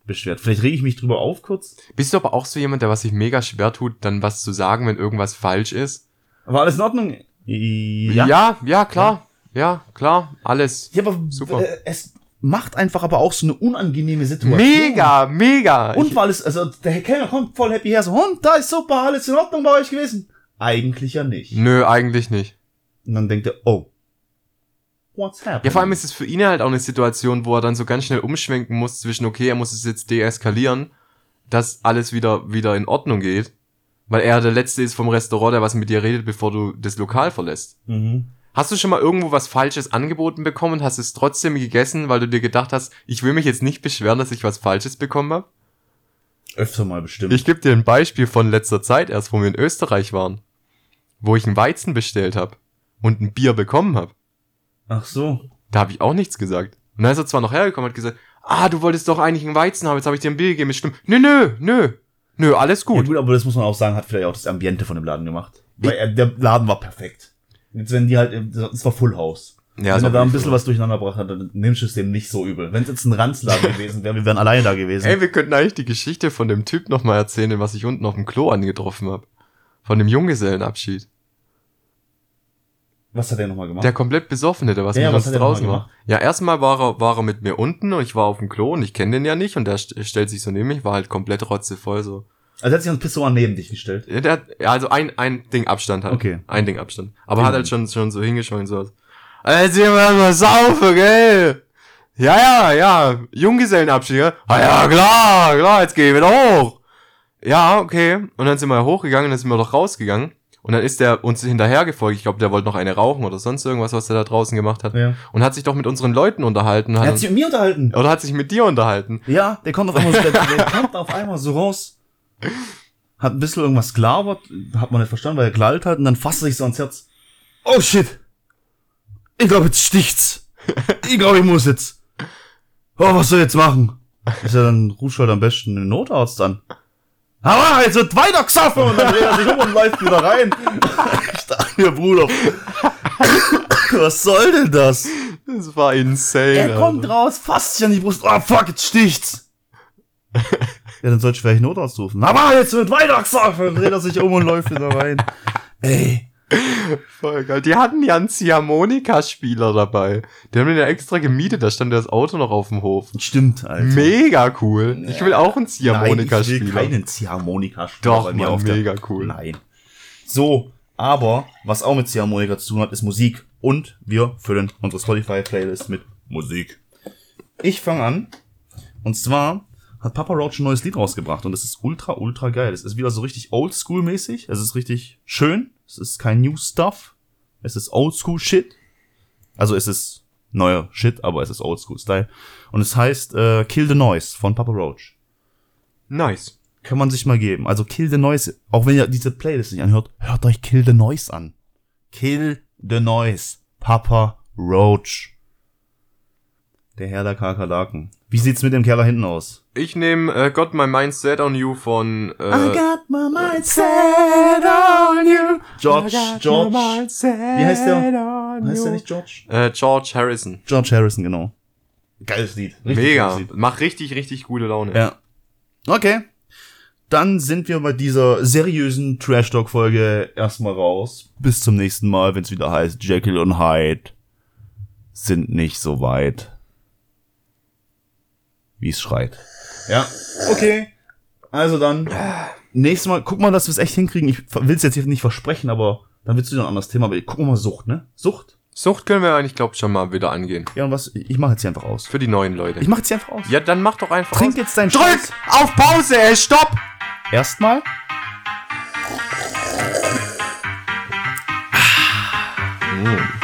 beschwert. Vielleicht rege ich mich drüber auf kurz. Bist du aber auch so jemand, der was sich mega schwer tut, dann was zu sagen, wenn irgendwas falsch ist? War alles in Ordnung? Ja. ja, ja klar. Ja, klar, alles. Ja, aber Super. Äh, es macht einfach aber auch so eine unangenehme Situation. Mega, mega. Und weil es, also der Kellner kommt voll happy her, so, und da ist super, alles in Ordnung bei euch gewesen. Eigentlich ja nicht. nö, eigentlich nicht. Und dann denkt er, oh. What's happening? Ja, vor allem ist es für ihn halt auch eine Situation, wo er dann so ganz schnell umschwenken muss zwischen, okay, er muss es jetzt deeskalieren, dass alles wieder, wieder in Ordnung geht. Weil er der Letzte ist vom Restaurant, der was mit dir redet, bevor du das Lokal verlässt. Mhm. Hast du schon mal irgendwo was Falsches angeboten bekommen und hast es trotzdem gegessen, weil du dir gedacht hast, ich will mich jetzt nicht beschweren, dass ich was Falsches bekommen habe? Öfter mal bestimmt. Ich gebe dir ein Beispiel von letzter Zeit erst, wo wir in Österreich waren. Wo ich einen Weizen bestellt habe und ein Bier bekommen habe. Ach so. Da habe ich auch nichts gesagt. Und dann ist er zwar noch hergekommen und hat gesagt, ah, du wolltest doch eigentlich einen Weizen haben, jetzt habe ich dir ein Bier gegeben. Stimmt. Nö, nö, nö. Nö, alles Ja, gut. gut, aber das muss man auch sagen, hat vielleicht auch das Ambiente von dem Laden gemacht. Weil er, der Laden war perfekt. Jetzt wenn die halt, das war Full House. Ja, wenn er da ein bisschen so. was durcheinander gebracht hat, dann nimmst du es dem nicht so übel. Wenn es jetzt ein Ranzladen gewesen wäre, wir wären alleine da gewesen. Ey, wir könnten eigentlich die Geschichte von dem Typ nochmal erzählen, was ich unten auf dem Klo angetroffen habe. Von dem Junggesellenabschied. was hat er nochmal gemacht? Der komplett besoffene, der was Ja, mit was uns draußen war. Ja, erstmal war er, war er mit mir unten und ich war auf dem Klo und ich kenne den ja nicht und der st stellt sich so neben mich, war halt komplett rotzevoll so. Also er hat sich ans Pissoir neben dich gestellt. Ja, der hat, ja, also ein, ein Ding Abstand halt. Okay. Ein Ding Abstand. Aber Okay. hat halt schon, schon so hingeschaut und sowas. Jetzt sehen wir mal saufen, gell? Ja, ja, ja. Junggesellenabschied, gell? Ah, ja, klar, klar, jetzt gehen wir wieder hoch. Ja, okay. Und dann sind wir hochgegangen, dann sind wir doch rausgegangen. Und dann ist der uns hinterher gefolgt. Ich glaube, der wollte noch eine rauchen oder sonst irgendwas, was er da draußen gemacht hat. Ja. Und hat sich doch mit unseren Leuten unterhalten. Er Hat hat sich mit mir unterhalten. oder hat sich mit dir unterhalten. Ja, der kommt auf einmal, so, der, der kommt auf einmal so raus. Hat ein bisschen irgendwas gelabert, hat man nicht verstanden, weil er gelallt hat und dann fasst er sich so ans Herz. Oh shit! Ich glaube, jetzt sticht's. Ich glaube, ich muss jetzt. Oh, was soll ich jetzt machen? Ist ja dann rufst halt am besten den Notarzt an. Aber jetzt wird weiter gesoffen und dann dreht er sich um und läuft wieder rein. Ich dachte mir, Bruder, was soll denn das? Das war insane. Er kommt Alter. raus, fasst sich an die Brust. Oh, fuck, jetzt sticht's. Ja, dann sollte ich vielleicht Notarzt rufen. Aber jetzt wird gesagt. Dann dreht er sich um und läuft wieder rein. Ey. Voll geil. Die hatten ja einen Ziehharmonika-Spieler dabei. Die haben den ja extra gemietet, da stand das Auto noch auf dem Hof. Stimmt, Alter. Mega cool. Ich will auch einen Nein, ich will Ziehharmonika-Spieler. keinen Ziehharmonika-Spieler Doch, bei mir Mann, auf mega cool. Nein. So, aber was auch mit Ziehharmonika zu tun hat, ist Musik. Und wir füllen unsere Spotify-Playlist mit Musik. Ich fange an. Und zwar hat Papa Roach ein neues Lied rausgebracht und es ist ultra, ultra geil. Es ist wieder so richtig oldschool-mäßig. Es ist richtig schön. Es ist kein New Stuff. Es ist Oldschool-Shit. Also es ist neuer Shit, aber es ist Oldschool-Style. Und es heißt äh, Kill the Noise von Papa Roach Nice. kann man sich mal geben. Also Kill the Noise, auch wenn ihr diese Playlist nicht anhört, hört euch Kill the Noise an. Kill the Noise. Papa Roach. Der Herr der Kakerlaken. Wie sieht's mit dem Kerl da hinten aus? Ich nehme äh, Got My Mind Set on You von äh, got my mind set on you. George, George. Wie heißt der? Heißt der nicht George? Äh, George Harrison. George Harrison, genau. Geiles Lied. Richtig Mega. Lied. Macht richtig, richtig gute Laune. Ja. Okay. Dann sind wir bei dieser seriösen Trash Talk Folge erstmal raus. Bis zum nächsten Mal, wenn es wieder heißt Jekyll und Hyde sind nicht so weit, wie es schreit. Ja. Okay. Also dann nächstes Mal guck mal, dass wir es echt hinkriegen. Ich will es jetzt hier nicht versprechen, aber dann willst du wieder ein anderes Thema. Aber gucken wir mal Sucht, ne? Sucht. Sucht können wir eigentlich, glaube ich, schon mal wieder angehen. Ja, und was? Ich mache jetzt hier einfach aus. Für die neuen Leute. Ich mache jetzt hier einfach aus. ja, dann mach doch einfach Trink aus. jetzt deinen Drück Scheiß. auf Pause, ey, stopp! Erstmal. Mm.